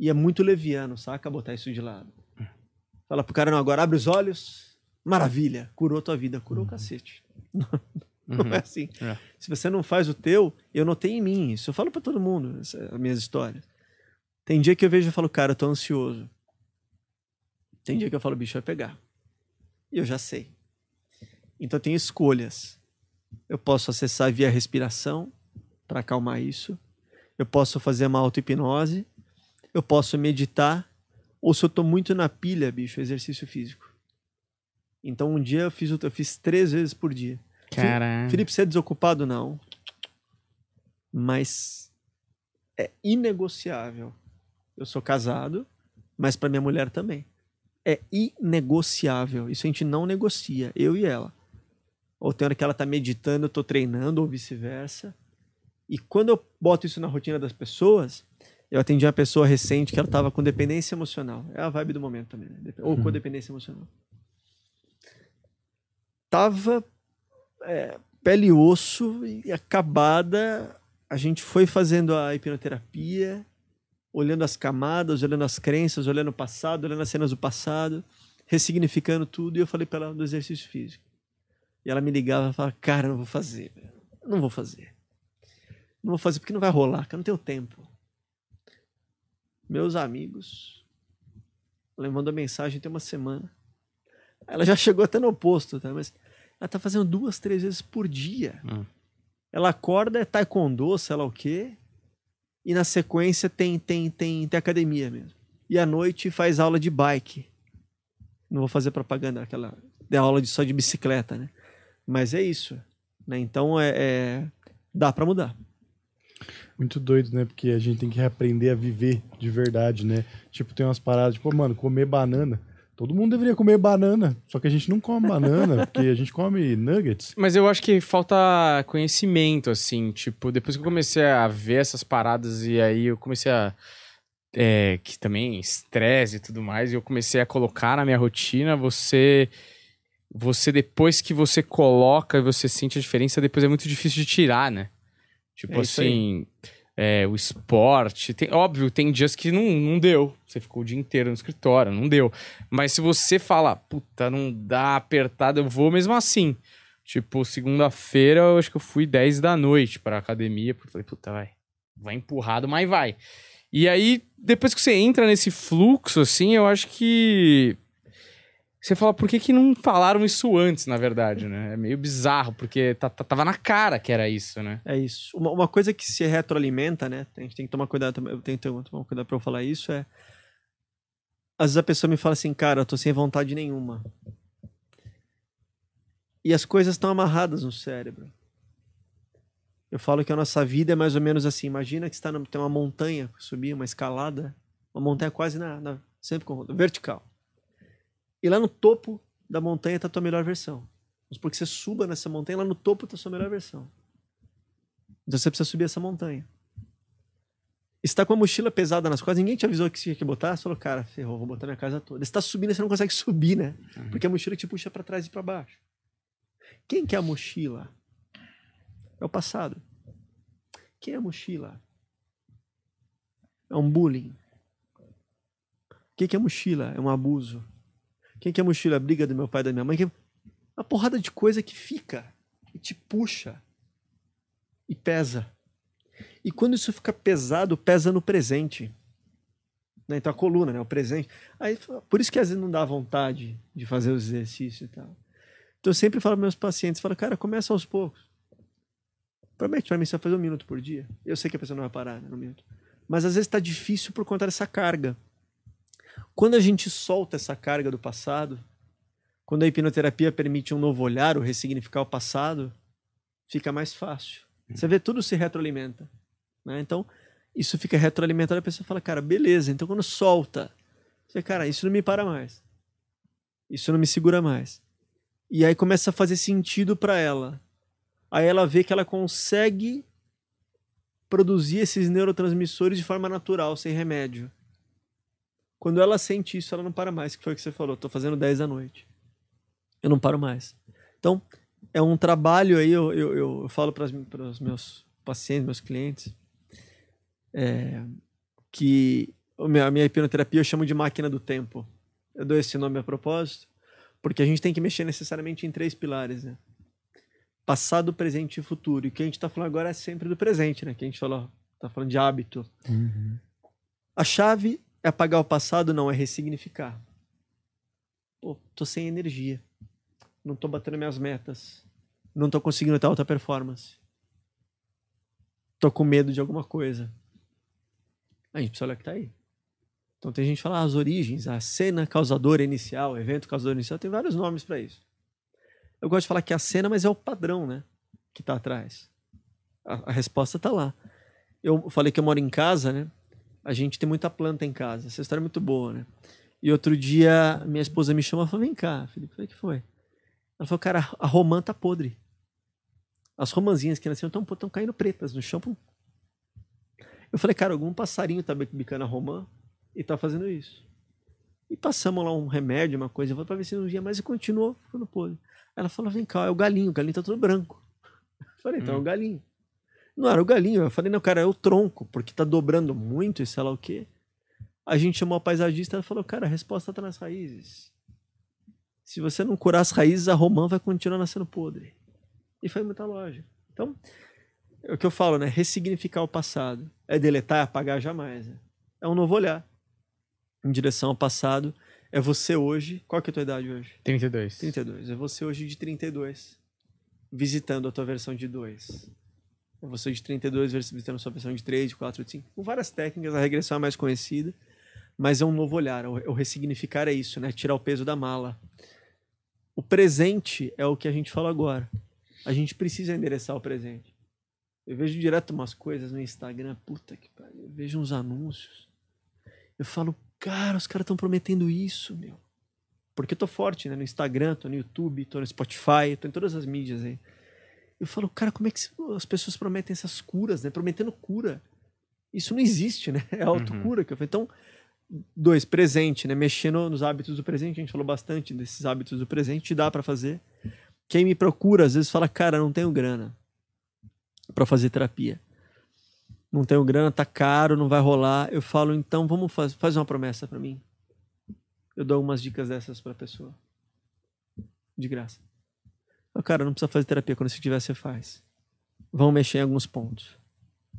E é muito leviano, saca? Botar isso de lado. Fala pro cara, não, agora abre os olhos. Maravilha, curou tua vida. Curou uhum. o cacete. Não uhum. é assim. É. Se você não faz o teu, eu notei em mim. Isso eu falo para todo mundo, as minhas histórias. Tem dia que eu vejo e falo, cara, eu tô ansioso. Tem dia que eu falo, bicho, vai pegar. E eu já sei. Então tem escolhas. Eu posso acessar via respiração para acalmar isso. Eu posso fazer uma auto-hipnose. Eu posso meditar. Ou se eu tô muito na pilha, bicho, exercício físico. Então um dia eu fiz, eu fiz três vezes por dia. Caramba. Felipe, você é desocupado? Não. Mas é inegociável. Eu sou casado, mas para minha mulher também. É inegociável. Isso a gente não negocia, eu e ela. Ou tem hora que ela tá meditando, eu tô treinando, ou vice-versa. E quando eu boto isso na rotina das pessoas, eu atendi uma pessoa recente que ela tava com dependência emocional. É a vibe do momento também, né? Ou uhum. codependência emocional. Tava é, pele e osso e acabada. A gente foi fazendo a hipnoterapia, olhando as camadas, olhando as crenças, olhando o passado, olhando as cenas do passado, ressignificando tudo. E eu falei para ela do exercício físico. E ela me ligava e falava: Cara, não vou fazer. Não vou fazer. Não vou fazer porque não vai rolar, que eu não tenho tempo. Meus amigos. Ela me mandou mensagem tem uma semana. Ela já chegou até no oposto, tá? Mas ela tá fazendo duas, três vezes por dia. Hum. Ela acorda, é taekwondo, sei lá o quê. E na sequência tem, tem, tem, tem academia mesmo. E à noite faz aula de bike. Não vou fazer propaganda, aquela de aula de, só de bicicleta, né? Mas é isso. Né? Então é, é dá para mudar. Muito doido, né? Porque a gente tem que reaprender a viver de verdade, né? Tipo, tem umas paradas, tipo, mano, comer banana. Todo mundo deveria comer banana, só que a gente não come banana, porque a gente come nuggets. Mas eu acho que falta conhecimento, assim. Tipo, depois que eu comecei a ver essas paradas e aí eu comecei a. É, que também estresse e tudo mais, e eu comecei a colocar na minha rotina, você. Você, depois que você coloca e você sente a diferença, depois é muito difícil de tirar, né? Tipo É assim. é, o esporte. Tem, óbvio, tem dias que não, não deu. Você ficou o dia inteiro no escritório, não deu. Mas se você fala, puta, não dá apertado, eu vou mesmo assim. Tipo, segunda-feira eu acho que eu fui 10 da noite pra academia, porque eu falei, puta, vai. Vai empurrado, mas vai. E aí, depois que você entra nesse fluxo, assim, eu acho que. Você fala, por que, que não falaram isso antes, na verdade, né? É meio bizarro, porque tá- tava na cara que era isso, né? É isso. Uma, uma coisa que se retroalimenta, né? A gente tem que tomar cuidado. Eu tenho que tomar cuidado pra eu falar isso. É. Às vezes a pessoa me fala assim, cara, eu tô sem vontade nenhuma. E as coisas estão amarradas no cérebro. Eu falo que a nossa vida é mais ou menos assim. Imagina que tá no- tem uma montanha subir, uma escalada, uma montanha quase na, na- sempre com vertical. E lá no topo da montanha tá a tua melhor versão. Vamos supor que você suba nessa montanha, lá no topo tá a sua melhor versão. Então você precisa subir essa montanha. Está com a mochila pesada nas costas, ninguém te avisou que você tinha que botar, você falou, cara, ferrou, vou botar minha casa toda. Você tá subindo e você não consegue subir, né? Porque a mochila te puxa para trás e para baixo. Quem que é a mochila? É o passado. Quem é a mochila? É um bullying. Quem que é a mochila? É um abuso. Quem que é mochila? Briga do meu pai da minha mãe. Que... Uma porrada de coisa que fica e te puxa e pesa. E quando isso fica pesado, pesa no presente. Né? Então a coluna, né? o presente. Aí, por isso que às vezes não dá vontade de fazer os exercícios e tal. Então eu sempre falo para meus pacientes, falo, cara, começa aos poucos. Promete para mim, você vai fazer um minuto por dia. Eu sei que a pessoa não vai parar né, no minuto. Mas às vezes está difícil por conta dessa carga. Quando a gente solta essa carga do passado, quando a hipnoterapia permite um novo olhar, o ressignificar o passado, fica mais fácil. Você vê, tudo se retroalimenta. Né? Então, isso fica retroalimentado, a pessoa fala, cara, beleza. Então, quando solta, você, cara, isso não me para mais. Isso não me segura mais. E aí começa a fazer sentido para ela. Aí ela vê que ela consegue produzir esses neurotransmissores de forma natural, sem remédio. Quando ela sente isso, ela não para mais, que foi o que você falou, tô fazendo 10 da noite. Eu não paro mais. Então, é um trabalho aí, eu, eu, eu falo para os meus pacientes, meus clientes, é, que a minha, hipnoterapia eu chamo de máquina do tempo. Eu dou esse nome a propósito, porque a gente tem que mexer necessariamente em três pilares, né? Passado, presente e futuro. E o que a gente está falando agora é sempre do presente, né? Que a gente falou, tá falando de hábito. A chave é apagar o passado, não, é ressignificar. Pô, tô sem energia. Não tô batendo minhas metas. Não tô conseguindo ter alta performance. Tô com medo de alguma coisa. A gente precisa olhar o que tá aí. Então tem gente que fala ah, as origens, a cena causadora inicial, evento causador inicial, tem vários nomes para isso. Eu gosto de falar que é a cena, mas é o padrão, né? Que tá atrás. A, a resposta tá lá. Eu falei que eu moro em casa, né? A gente tem muita planta em casa. Essa história é muito boa, né? E outro dia, minha esposa me chamou e falou: Vem cá, Felipe, o que foi? Ela falou: Cara, a romã tá podre. As romãzinhas que nasceram estão caindo pretas no chão. Eu falei: Cara, algum passarinho tá bicando a romã e tá fazendo isso. E passamos lá um remédio, uma coisa, para ver se não via mais e continuou ficando podre. Ela falou: Vem cá, é o galinho, o galinho tá todo branco. Eu falei: Então é o galinho. Não era o galinho. Eu falei: Não, cara, é o tronco, porque tá dobrando muito e sei lá o quê. A gente chamou a paisagista e falou: Cara, a resposta tá nas raízes. Se você não curar as raízes, a romã vai continuar nascendo podre. E faz muita lógica. Então, é o que eu falo, né? Ressignificar o passado. É deletar, é apagar jamais. Né? É um novo olhar em direção ao passado. É você hoje. Qual que é a tua idade hoje? 32. 32. É você hoje de 32. Visitando a tua versão de 2. É você de 32 visitando sua versão de 3, de 4, de 5. Com várias técnicas, a regressão é mais conhecida. Mas é um novo olhar. O o ressignificar é isso, né? Tirar o peso da mala. O presente é o que a gente fala agora. A gente precisa endereçar o presente. Eu vejo direto umas coisas no Instagram, puta que pariu. Eu vejo uns anúncios. Eu falo, cara, os caras estão prometendo isso, meu. Porque eu tô forte, né? No Instagram, tô no YouTube, tô no Spotify, tô em todas as mídias aí. Eu falo, cara, como é que as pessoas prometem essas curas, né? Prometendo cura. Isso não existe, né? É autocura. que eu falei. Então, dois, presente, né? Mexendo nos hábitos do presente. A gente falou bastante desses hábitos do presente. Dá para fazer. Quem me procura, às vezes, fala, cara, não tenho grana para fazer terapia. Não tenho grana, tá caro, não vai rolar. Eu falo, então vamos fazer, faz uma promessa para mim. Eu dou umas dicas dessas pra pessoa. De graça. Eu, cara, não precisa fazer terapia, quando você tiver, você faz. Vamos mexer em alguns pontos.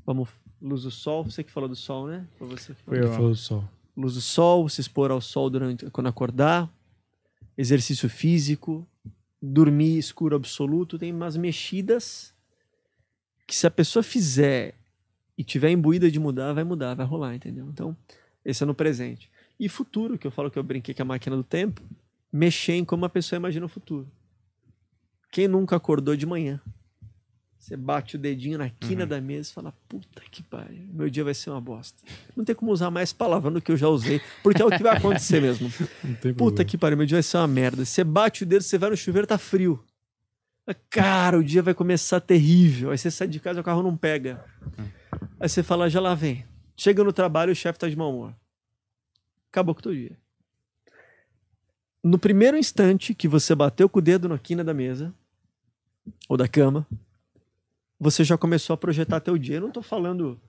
Vamos, luz do sol, você que falou do sol, né? Foi você que falou. Ele falou só. Luz do sol, se expor ao sol durante quando acordar, exercício físico, dormir escuro absoluto, tem umas mexidas que se a pessoa fizer e tiver imbuída de mudar, vai mudar, vai rolar, entendeu? Então, esse é no presente. E futuro, que eu falo que eu brinquei com a máquina do tempo, mexer em como a pessoa imagina o futuro. Quem nunca acordou de manhã? Você bate o dedinho na quina da mesa e fala: Puta que pariu, meu dia vai ser uma bosta. Não tem como usar mais palavra do que eu já usei, porque é o que vai acontecer mesmo. Puta problema. que pariu, meu dia vai ser uma merda. Você bate o dedo, você vai no chuveiro, tá frio. Cara, o dia vai começar terrível. Aí você sai de casa, o carro não pega. Aí você fala, já lá vem. Chega no trabalho, o chefe tá de mau humor. Acabou com o teu dia. No primeiro instante que você bateu com o dedo na quina da mesa, ou da cama, você já começou a projetar teu dia. Eu não tô falando.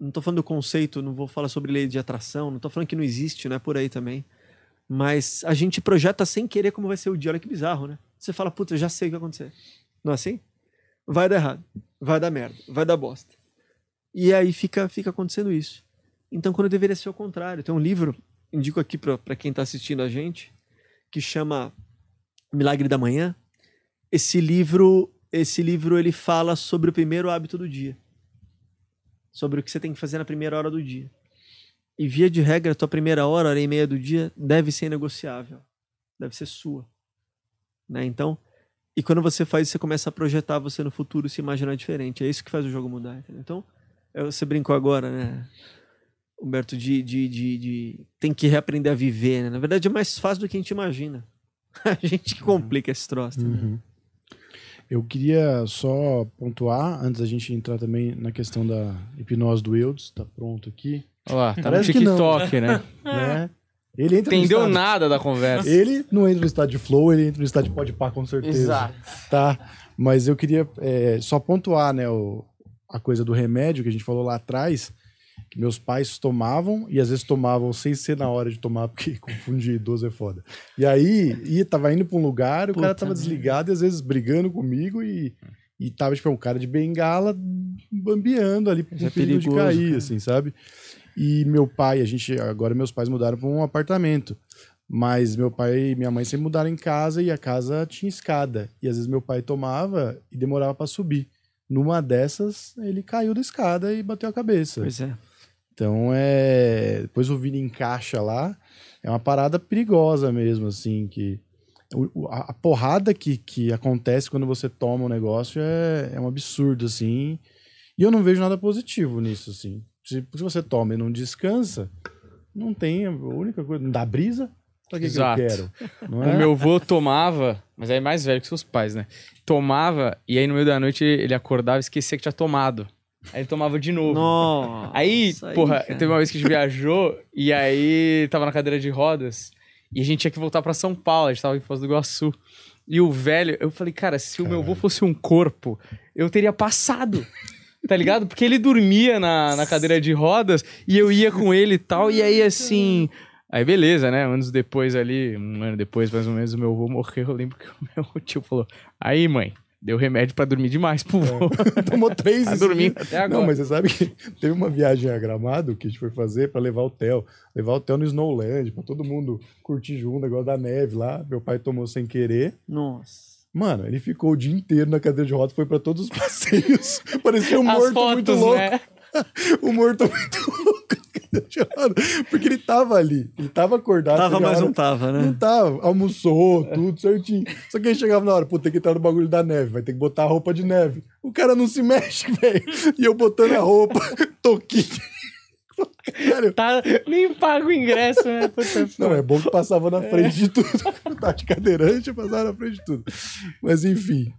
Não tô falando do conceito, não vou falar sobre lei de atração, não tô falando que não existe, não é por aí também. Mas a gente projeta sem querer como vai ser o dia. Olha que bizarro, né? Você fala, puta, eu já sei o que vai acontecer. Não é assim? Vai dar errado, vai dar merda, vai dar bosta. E aí fica, fica acontecendo isso. Então, quando deveria ser o contrário. Tem um livro, indico aqui para quem tá assistindo a gente, que chama Milagre da Manhã. Esse livro, esse livro ele fala sobre o primeiro hábito do dia. Sobre o que você tem que fazer na primeira hora do dia. E via de regra, a tua primeira hora, hora e meia do dia, deve ser negociável. Deve ser sua. Né? Então, e quando você faz você começa a projetar você no futuro se imaginar diferente. É isso que faz o jogo mudar. Entendeu? Então, é, você brincou agora, né? Humberto, de, de, de, de- Tem que reaprender a viver, né? Na verdade, é mais fácil do que a gente imagina. A gente que complica esse troço. né? Eu queria só pontuar, antes da gente entrar também na questão da hipnose do Eudes, tá pronto aqui, Olha lá, tá no Parece que não. TikTok, né? né? Ele entra no Entendeu estado- nada da conversa. Ele não entra no estado de flow, ele entra no estado de pode pá, com certeza. Tá? Mas eu queria é, só pontuar, né, o- a coisa do remédio que a gente falou lá atrás, meus pais tomavam e às vezes tomavam sem ser na hora de tomar, porque confundir idoso é foda. E aí, ia, tava indo pra um lugar, o cara Puta tava merda. desligado e às vezes brigando comigo e, e tava, tipo, um cara de bengala bambeando ali com é perigo de cair, cara. assim, sabe? E meu pai, a gente, agora meus pais mudaram pra um apartamento. Mas meu pai e minha mãe sempre mudaram em casa e a casa tinha escada. E às vezes meu pai tomava e demorava pra subir. Numa dessas, ele caiu da escada e bateu a cabeça. Pois é. Então é. Depois o Vini encaixa lá. É uma parada perigosa mesmo, assim, que. a, porrada que, que acontece quando você toma um negócio é, é um absurdo, assim. E eu não vejo nada positivo nisso, assim. Se, se você toma e não descansa, não tem. A única coisa. Não dá brisa? Pra que, que eu Exato. quero? Não O é? meu avô tomava, mas aí é mais velho que seus pais, né? Tomava, e aí no meio da noite ele acordava e esquecia que tinha tomado. Aí ele tomava de novo. Nossa, Aí, porra, cara. teve uma vez que a gente viajou e aí tava na cadeira de rodas e a gente tinha que voltar pra São Paulo, a gente tava em Foz do Iguaçu. E o velho, eu falei, cara, se o meu avô fosse um corpo, eu teria passado. Tá ligado? Porque ele dormia na, na cadeira de rodas e eu ia com ele e tal. E aí, assim. Aí, beleza, né? Anos depois ali, um ano depois, mais ou menos, o meu avô morreu. Eu lembro que o meu tio falou: Aí, mãe, deu remédio pra dormir demais pro vô. Tomou três Tá dormindo até agora. Não, mas você sabe que teve uma viagem a Gramado que a gente foi fazer pra levar o Theo. Levar o Theo no Snowland, pra todo mundo curtir junto, negócio da neve lá. Meu pai tomou sem querer. Nossa. Mano, ele ficou o dia inteiro na cadeira de rodas, foi pra todos os passeios. Parecia um As morto fotos, muito louco. né? O morto muito louco. Porque ele tava ali, ele tava acordado. Tava, mas hora- não tava, Não né? tava, almoçou, tudo certinho. Só que aí chegava na hora, pô, tem que entrar no bagulho da neve, vai ter que botar a roupa de neve. O cara não se mexe, velho. E eu botando a roupa, toquinho. Caralho, Tá, nem paga o ingresso, né? Puta, Não, é bom que passava na frente de tudo. tá de cadeirante, passava na frente de tudo. Mas enfim,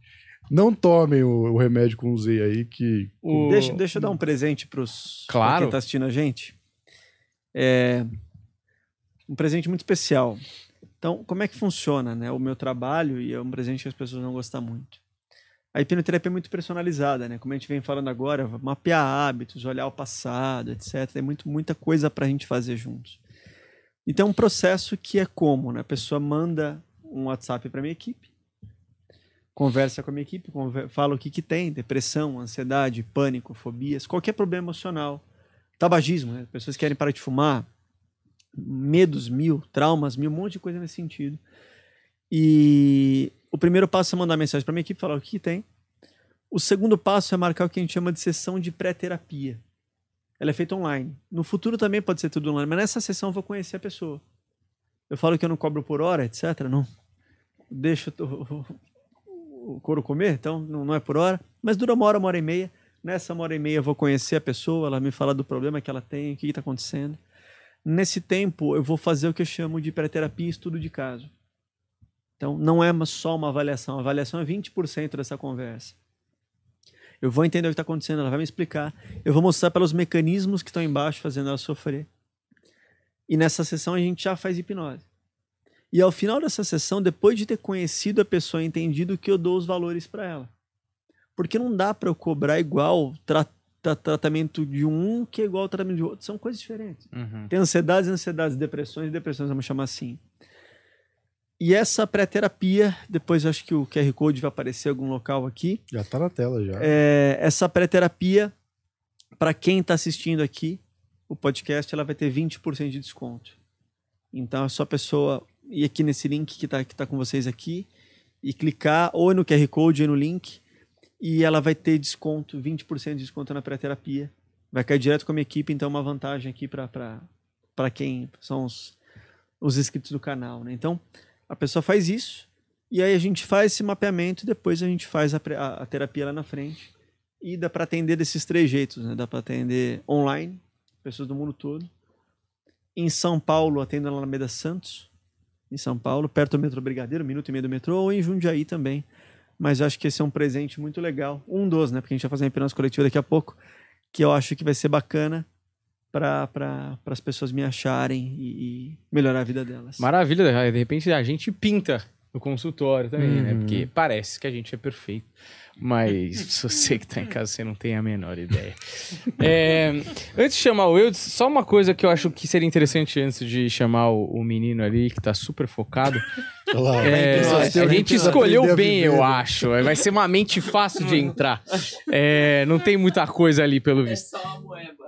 não tomem o, o remédio com Z aí, que o- Deixa, deixa eu dar um presente pros pra Claro. quem tá assistindo a gente. É um presente muito especial. Então, como é que funciona, né? O meu trabalho e é um presente que as pessoas vão gostar muito. A hipnoterapia é muito personalizada, né? Como a gente vem falando agora, mapear hábitos, olhar o passado, etc. Tem muito, muita coisa para a gente fazer juntos. Então, é um processo que é como, né? A pessoa manda um WhatsApp para minha equipe, conversa com a minha equipe, fala o que, que tem, depressão, ansiedade, pânico, fobias, qualquer problema emocional, tabagismo, né? pessoas que querem parar de fumar, medos mil, traumas mil, um monte de coisa nesse sentido. E o primeiro passo é mandar mensagem para minha equipe, falar o que, que tem. O segundo passo é marcar o que a gente chama de sessão de pré-terapia. Ela é feita online. No futuro também pode ser tudo online, mas nessa sessão eu vou conhecer a pessoa. Eu falo que eu não cobro por hora, etc. Não. Deixa o, o couro comer, então não, não é por hora. Mas dura uma hora, uma hora e meia. Nessa uma hora e meia eu vou conhecer a pessoa, ela me fala do problema que ela tem, o que está acontecendo. Nesse tempo eu vou fazer o que eu chamo de pré-terapia e estudo de caso. Então não é só uma avaliação, a avaliação é 20% dessa conversa. Eu vou entender o que está acontecendo, ela vai me explicar. Eu vou mostrar pelos mecanismos que estão embaixo fazendo ela sofrer. E nessa sessão a gente já faz hipnose. E ao final dessa sessão, depois de ter conhecido a pessoa e entendido que eu dou os valores para ela. Porque não dá para eu cobrar igual tra- tra- tratamento de um que é igual ao tratamento de outro. São coisas diferentes. Uhum. Tem ansiedades, ansiedades, depressões, depressões, vamos chamar assim. E essa pré-terapia, depois eu acho que o QR Code vai aparecer em algum local aqui. já tá na tela já. É, essa pré-terapia, para quem está assistindo aqui, o podcast, ela vai ter 20% de desconto. Então é só a pessoa ir aqui nesse link que está que tá com vocês aqui e clicar ou no QR Code ou no link e ela vai ter desconto, 20% de desconto na pré-terapia. Vai cair direto com a minha equipe, então é uma vantagem aqui para quem são os, os inscritos do canal. Né? Então a pessoa faz isso e aí a gente faz esse mapeamento e depois a gente faz a, a- a terapia lá na frente. E dá para atender desses três jeitos, né? Dá para atender online, pessoas do mundo todo. Em São Paulo, atendo na Alameda Santos, em São Paulo, perto do metrô Brigadeiro, minuto e meio do metrô, ou em Jundiaí também. Mas eu acho que esse é um presente muito legal. Um dos, né? Porque a gente vai fazer uma hipnose coletiva daqui a pouco, que eu acho que vai ser bacana para pra, as pessoas me acharem e, e melhorar a vida delas. Maravilha, de repente a gente pinta no consultório também, né? Uhum. Porque parece que a gente é perfeito. Mas se você que tá em casa, você não tem a menor ideia. É, antes de chamar o Eudes, só uma coisa que eu acho que seria interessante antes de chamar o, o menino ali, que tá super focado. Olha lá, É, a gente escolheu bem, eu acho. Vai ser uma mente fácil de entrar. É, não tem muita coisa ali, pelo visto. só uma moeba.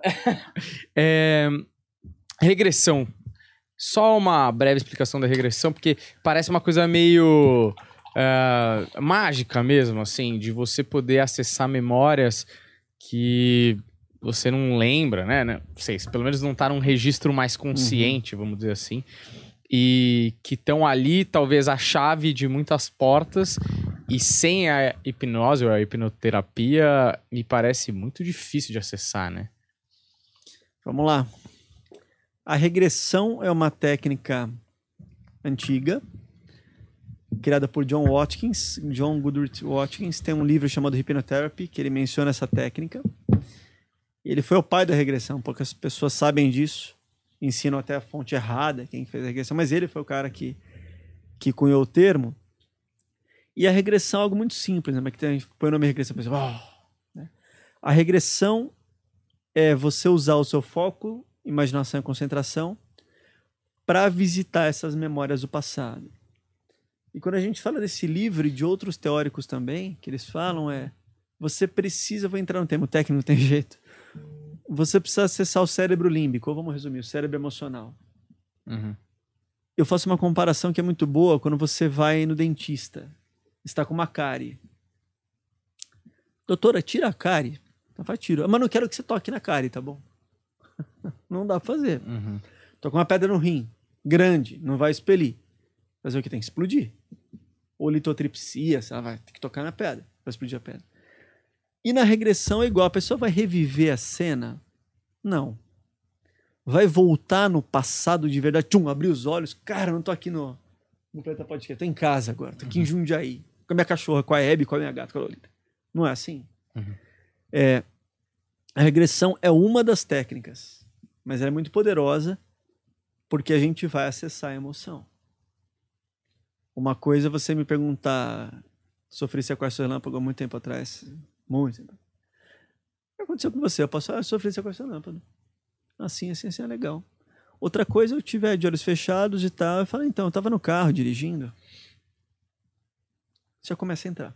É, regressão. Só uma breve explicação da regressão, porque parece uma coisa meio ah, mágica mesmo, assim, de você poder acessar memórias que você não lembra, né? né? Não sei, pelo menos não tá num registro mais consciente, vamos dizer assim. E que estão ali, talvez, a chave de muitas portas. E sem a hipnose ou a hipnoterapia, me parece muito difícil de acessar, né? Vamos lá. A regressão é uma técnica antiga, criada por John Watkins. John Goodrich Watkins tem um livro chamado Hypnotherapy, que ele menciona essa técnica. Ele foi o pai da regressão, poucas pessoas sabem disso, ensinam até a fonte errada, quem fez a regressão, mas ele foi o cara que, que cunhou o termo. E a regressão é algo muito simples, né? Mas que tem- a gente põe o nome regressão, a pessoa, "Oh", né? A regressão é você usar o seu foco, imaginação e concentração para visitar essas memórias do passado. E quando a gente fala desse livro e de outros teóricos também, que eles falam é você precisa, vou entrar no termo técnico, não tem jeito. Você precisa acessar o cérebro límbico, ou vamos resumir, o cérebro emocional. Uhum. Eu faço uma comparação que é muito boa quando você vai no dentista. está com uma cárie. Doutora, tira a cárie. Ela fala, tiro. Mas não quero que você toque na cárie, tá bom? não dá pra fazer. Uhum. Tô com uma pedra no rim, grande, não vai expelir. Fazer o que tem que explodir. Ou litotripsia, você vai ter que tocar na pedra para explodir a pedra. E na regressão é igual, a pessoa vai reviver a cena? Não. Vai voltar no passado de verdade, tchum, abrir os olhos, cara, não tô aqui no, no Planeta Podcast, tô em casa agora, tô aqui em Jundiaí, com a minha cachorra, com a Hebe, com a minha gata, com a Lolita. Não é assim? Uhum. É, a regressão é uma das técnicas, mas ela é muito poderosa porque a gente vai acessar a emoção. Uma coisa é você me perguntar, sofri sequestro relâmpago há muito tempo atrás, muito tempo. O que aconteceu com você? Eu posso ah, sofri sequestro relâmpago. Assim, assim, assim é legal. Outra coisa, eu tiver de olhos fechados e tal, eu falo, então, eu tava no carro dirigindo. Já começa a entrar.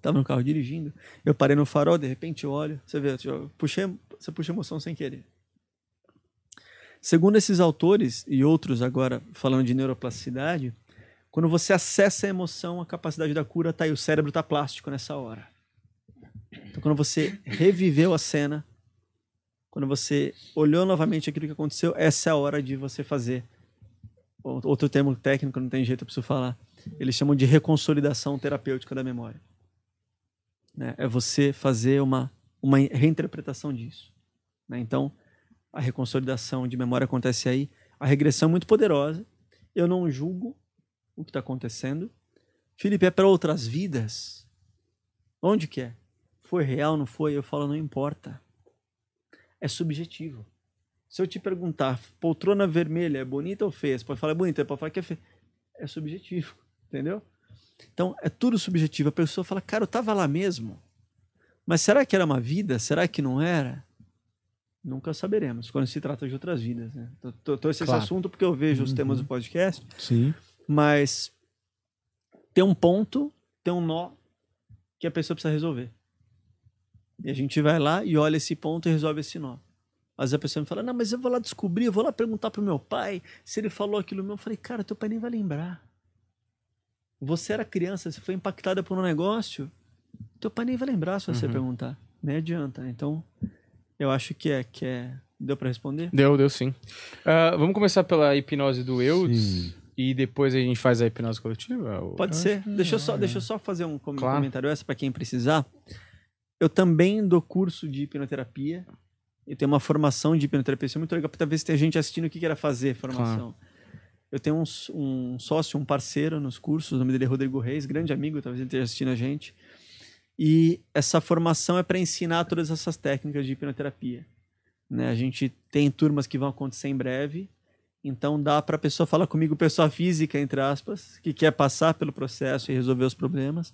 Tava no carro dirigindo, eu parei no farol, de repente eu olho, você vê, eu puxei, você puxa emoção sem querer. Segundo esses autores e outros agora falando de neuroplasticidade, quando você acessa a emoção, a capacidade da cura tá aí, o cérebro tá plástico nessa hora. Então quando você reviveu a cena, quando você olhou novamente aquilo que aconteceu, essa é a hora de você fazer. Outro termo técnico, não tem jeito, eu preciso falar. Eles chamam de reconsolidação terapêutica da memória. Né? É você fazer uma, uma reinterpretação disso. Né? Então, a reconsolidação de memória acontece aí. A regressão é muito poderosa. Eu não julgo o que está acontecendo. Felipe, é para outras vidas? Onde que é? Foi real, não foi? Eu falo, não importa é subjetivo. Se eu te perguntar, poltrona vermelha é bonita ou feia? Você pode falar é bonita, pode falar que é feia. É subjetivo, entendeu? Então, é tudo subjetivo. A pessoa fala, cara, eu tava lá mesmo. Mas será que era uma vida? Será que não era? Nunca saberemos, quando se trata de outras vidas. Né? Tô, tô esse claro. assunto porque eu vejo os temas do Uhum. podcast, Sim. Mas tem um ponto, tem um nó que a pessoa precisa resolver. E a gente vai lá e olha esse ponto e resolve esse nó. Às vezes a pessoa me fala, não, mas eu vou lá descobrir, eu vou lá perguntar pro meu pai se ele falou aquilo meu. Eu falei, cara, teu pai nem vai lembrar. Você era criança, você foi impactada por um negócio, teu pai nem vai lembrar se você Uhum. perguntar. Nem adianta. Então, eu acho que é. Que é... Deu para responder? Deu, deu sim. Ah, vamos começar pela hipnose do Eudes Sim. E depois a gente faz a hipnose coletiva? Pode ser. Deixa eu, só, deixa eu só fazer um com- Claro. comentário essa para quem precisar. Eu também dou curso de hipnoterapia. Eu tenho uma formação de hipnoterapia. Isso é muito legal, porque talvez tenha gente assistindo o que era fazer formação. Eu tenho um, um sócio, um parceiro nos cursos, o nome dele é Rodrigo Reis, grande amigo, talvez ele esteja assistindo a gente. E essa formação é para ensinar todas essas técnicas de hipnoterapia. Né? A gente tem turmas que vão acontecer em breve, então dá para a pessoa falar comigo, pessoa física, entre aspas, que quer passar pelo processo e resolver os problemas,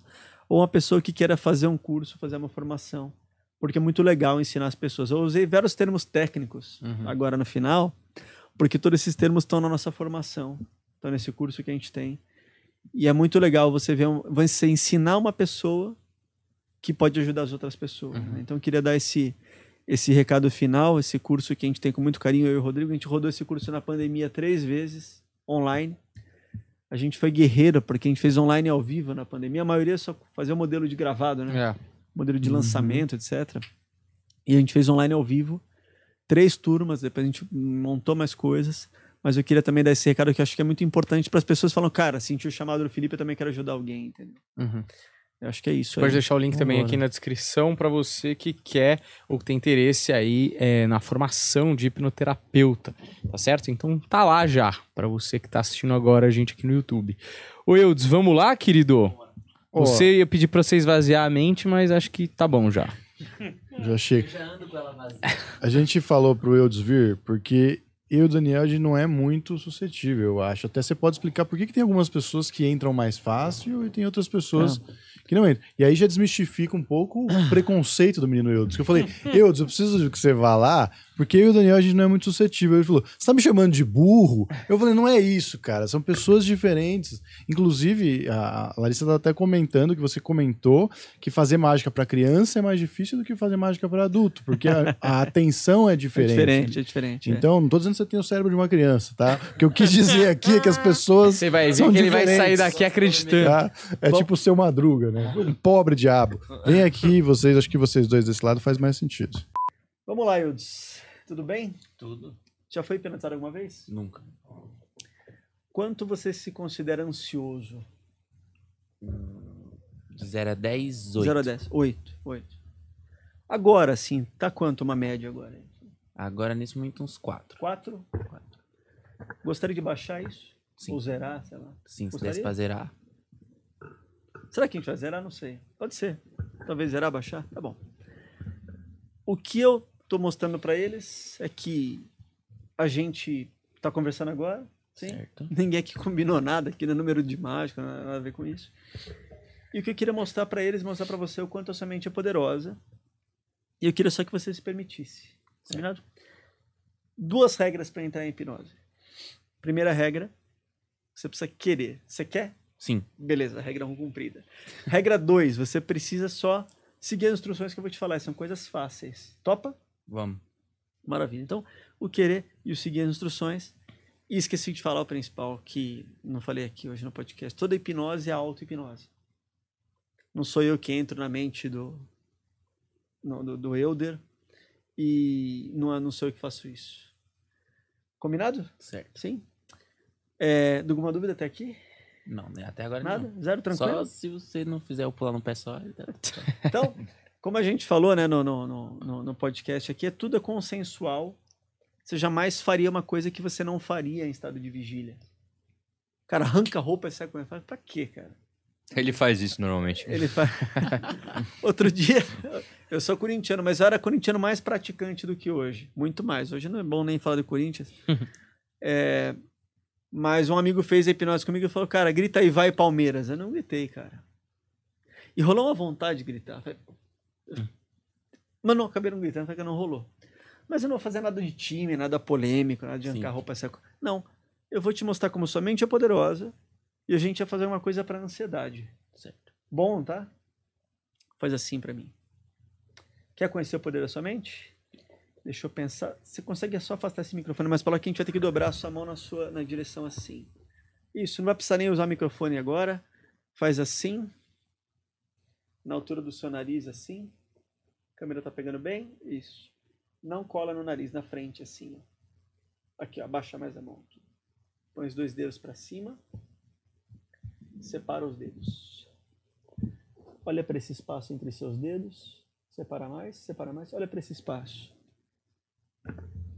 ou uma pessoa que queira fazer um curso, fazer uma formação. Porque é muito legal ensinar as pessoas. Eu usei vários termos técnicos Uhum. agora no final, porque todos esses termos estão na nossa formação, estão nesse curso que a gente tem. E é muito legal você ver, você ensinar uma pessoa que pode ajudar as outras pessoas. Uhum. né? Então eu queria dar esse esse recado final, esse curso que a gente tem com muito carinho, eu e o Rodrigo, a gente rodou esse curso na pandemia três vezes, online. A gente foi guerreiro, porque a gente fez online ao vivo na pandemia. A maioria só fazia o modelo de gravado, né? É. modelo de Uhum. lançamento, etc. E a gente fez online ao vivo, três turmas, depois a gente montou mais coisas. Mas eu queria também dar esse recado que eu acho que é muito importante para as pessoas que falam, cara, senti o chamado do Felipe, eu também quero ajudar alguém, entendeu? Uhum. Eu acho que é isso Pode aí. deixar o link também Vambora. aqui na descrição para você que quer ou que tem interesse aí é, na formação de hipnoterapeuta, tá certo? Então tá lá já, para você que tá assistindo agora a gente aqui no YouTube. Ô Eudes, vamos lá, querido? Ó. Você ia pedir pra você esvaziar a mente, mas acho que tá bom já. Já chega. A gente falou pro Eudes vir porque eu e o Daniel a gente não é muito suscetível, eu acho. Até você pode explicar por que, que tem algumas pessoas que entram mais fácil e tem outras pessoas que que não entra. E aí já desmistifica um pouco o preconceito do menino Eudes. Que eu falei, Eudes, eu preciso que você vá lá, porque eu e o Daniel a gente não é muito suscetível. Ele falou, você tá me chamando de burro? Eu falei, não é isso, cara. São pessoas diferentes. Inclusive, a Larissa tá até comentando que você comentou que fazer mágica para criança é mais difícil do que fazer mágica para adulto, porque a, a atenção é É diferente. diferente, é diferente. é. Então, não tô dizendo que você tem o cérebro de uma criança, tá? O que eu quis dizer aqui é que as pessoas. Você vai ver que ele vai sair daqui acreditando. Tá? É tipo o seu madruga, né? Um pobre diabo. Vem aqui, vocês, acho que vocês dois desse lado faz mais sentido. Vamos lá, Eudes. Tudo bem? Tudo. Já foi hipnotizado alguma vez? Nunca. Quanto você se considera ansioso? De 0 a 10, 8. 0 a 10. 8. 8. Agora sim, tá quanto uma média agora? Agora, nesse momento, uns 4. 4? Gostaria de baixar isso? Sim. Ou zerar, sei lá. Sim, se Gostaria? desse pra zerar. Será que a gente vai zerar? Não sei. Pode ser. Talvez zerar, baixar. Tá bom. O que eu tô mostrando para eles é que a gente tá conversando agora. Sim. Certo? Ninguém aqui combinou nada aqui no número de mágica, nada nada a ver com isso. E o que eu queria mostrar para eles, mostrar para você o quanto a sua mente é poderosa. E eu queria só que você se permitisse. Combinado? Duas regras para entrar em hipnose. Primeira regra, você precisa querer. Você quer? Sim. Beleza, regra 1 cumprida. Regra 2, você precisa só seguir as instruções que eu vou te falar. São coisas fáceis. Topa? Vamos. Maravilha. Então, o querer e o seguir as instruções. E esqueci de falar o principal, que não falei aqui hoje no podcast. Toda hipnose é auto-hipnose. Não sou eu que entro na mente do, no- do, do Elder e não, não sou eu que faço isso. Combinado? Certo. Sim? É, alguma dúvida até aqui? Não, né? Até agora Nada? não. Zero tranquilo? Só se você não fizer o pular no pé só. tá- Então, como a gente falou né, no, no, no, no- podcast aqui, é tudo é consensual. Você jamais faria uma coisa que você não faria em estado de vigília. Cara, arranca a roupa e sai com fala, Pra quê, cara? Ele faz isso normalmente. Ele faz. Outro dia, eu sou corintiano, mas eu era corintiano mais praticante do que hoje. Muito mais. Hoje não é bom nem falar de Corinthians. É, Mas um amigo fez a hipnose comigo e falou: Cara, grita aí, vai Palmeiras. Eu não gritei, cara. E rolou uma vontade de gritar. Falei, Mas não, acabei não gritando, porque não rolou. Mas eu não vou fazer nada de time, nada polêmico, nada de Sim. arrancar roupa seca. Não. Eu vou te mostrar como sua mente é poderosa e a gente vai fazer uma coisa para ansiedade. Certo. Bom, tá? Faz assim pra mim. Quer conhecer o poder da sua mente? Deixa eu pensar. Você consegue só afastar esse microfone mais para lá que a gente vai ter que dobrar a sua mão na sua na direção assim. Isso, não vai precisar nem usar o microfone agora. Faz assim. Na altura do seu nariz assim. A câmera tá pegando bem? Isso. Não cola no nariz, na frente assim, ó. Aqui, ó, abaixa mais a mão aqui. Põe os dois dedos para cima. Separa os dedos. Olha para esse espaço entre seus dedos. Separa mais, separa mais. Olha para esse espaço.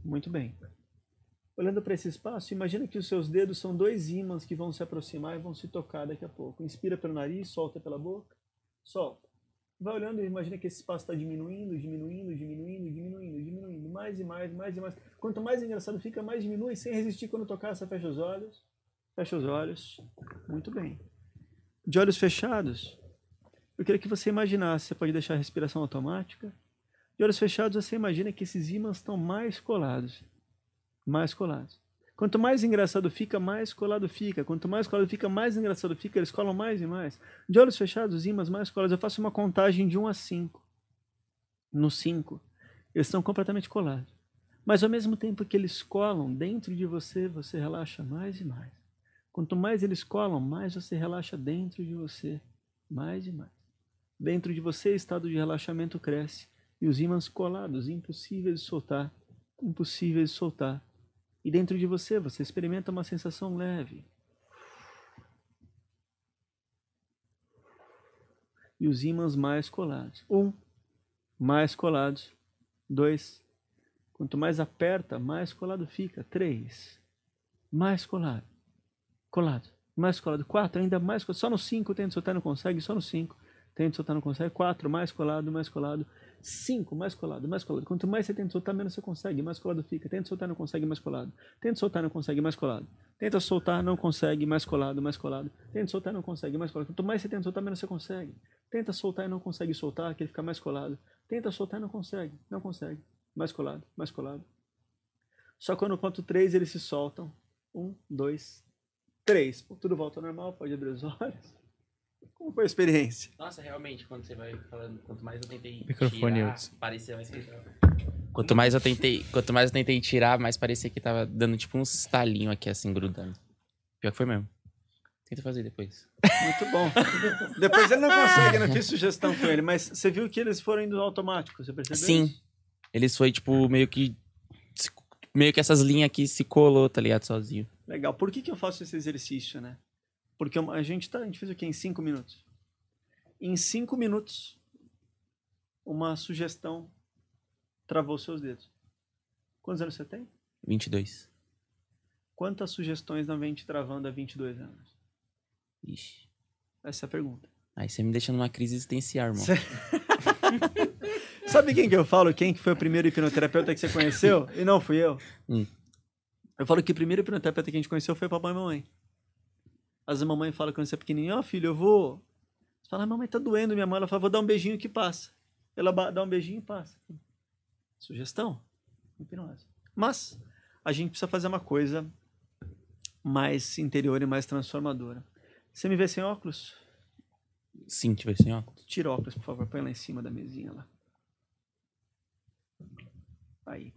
Muito bem. Olhando para esse espaço, imagina que os seus dedos são dois ímãs que vão se aproximar e vão se tocar daqui a pouco. Inspira pelo nariz, solta pela boca, solta. Vai olhando e imagina que esse espaço está diminuindo, diminuindo, diminuindo, diminuindo, diminuindo. Mais e mais, mais e mais. Quanto mais engraçado fica, mais diminui. Sem resistir quando tocar, você fecha os olhos. Fecha os olhos. Muito bem. De olhos fechados, eu queria que você imaginasse, você pode deixar a respiração automática. De olhos fechados, você imagina que esses ímãs estão mais colados. Mais colados. Quanto mais engraçado fica, mais colado fica. Quanto mais colado fica, mais engraçado fica. Eles colam mais e mais. De olhos fechados, os ímãs mais colados. Eu faço uma contagem de 1 a 5. No 5, eles estão completamente colados. Mas ao mesmo tempo que eles colam dentro de você, você relaxa mais e mais. Quanto mais eles colam, mais você relaxa dentro de você. Mais e mais. Dentro de você, o estado de relaxamento cresce. E os ímãs colados, impossíveis de soltar. Impossíveis de soltar. E dentro de você, você experimenta uma sensação leve. E os ímãs mais colados. Um, mais colados. Dois, quanto mais aperta, mais colado fica. Três, mais colado. Colado. Mais colado. Quatro, ainda mais colado. Só no cinco tenta soltar, não consegue. Só no cinco tenta soltar, não consegue. Quatro, mais colado, mais colado. Cinco, mais colado, mais colado. Quanto mais você tenta soltar, menos você consegue. Mais colado fica. Tenta soltar, não consegue, mais colado. Tenta soltar, não consegue, mais colado. Tenta soltar, não consegue, mais colado, mais colado. Tenta soltar, não consegue, mais colado. Quanto mais você tenta soltar, menos você consegue. Tenta soltar e não consegue soltar, que ele fica mais colado. Tenta soltar e não consegue, não consegue. Mais colado, mais colado. Só quando eu conto três, eles se soltam. Um, dois, três. Tudo volta ao normal, pode abrir os olhos. Como foi a experiência? Nossa, realmente, quando você vai falando, quanto mais eu tentei Microfone tirar, parecia mais que. Quanto mais eu tentei, quanto mais eu tentei tirar, mais parecia que tava dando tipo uns estalinhos aqui assim grudando. Pior que foi mesmo. Tenta fazer depois. Muito bom. Depois ele não consegue, eu não fiz sugestão com ele, mas você viu que eles foram indo automático, você percebeu? Sim. isso? Eles foi tipo meio que meio que essas linhas aqui se colou, tá ligado, sozinho. Legal. Por que, que eu faço esse exercício, né? Porque a gente, tá, a gente fez o quê? Em cinco minutos. Em cinco minutos, uma sugestão travou seus dedos. Quantos anos você tem? 22. Quantas sugestões não vem te travando há 22 anos? Ixi. Essa é a pergunta. Aí você me deixa numa crise existencial, irmão. Cê- Sabe quem que eu falo? Quem que foi o primeiro hipnoterapeuta que você conheceu? E não fui eu. Hum. Eu falo que o primeiro hipnoterapeuta que a gente conheceu foi papai e mamãe. Às vezes a mamãe fala quando você é pequenininho, ó filho, eu vou... Você fala, "Ah, mamãe tá doendo minha mão. Ela fala, vou dar um beijinho que passa. Ela dá um beijinho e passa. Sugestão? Hipnose. Mas a gente precisa fazer uma coisa mais interior e mais transformadora. Você me vê sem óculos? Sim, tivesse sem óculos. Tira óculos, por favor. Põe lá em cima da mesinha lá. Aí.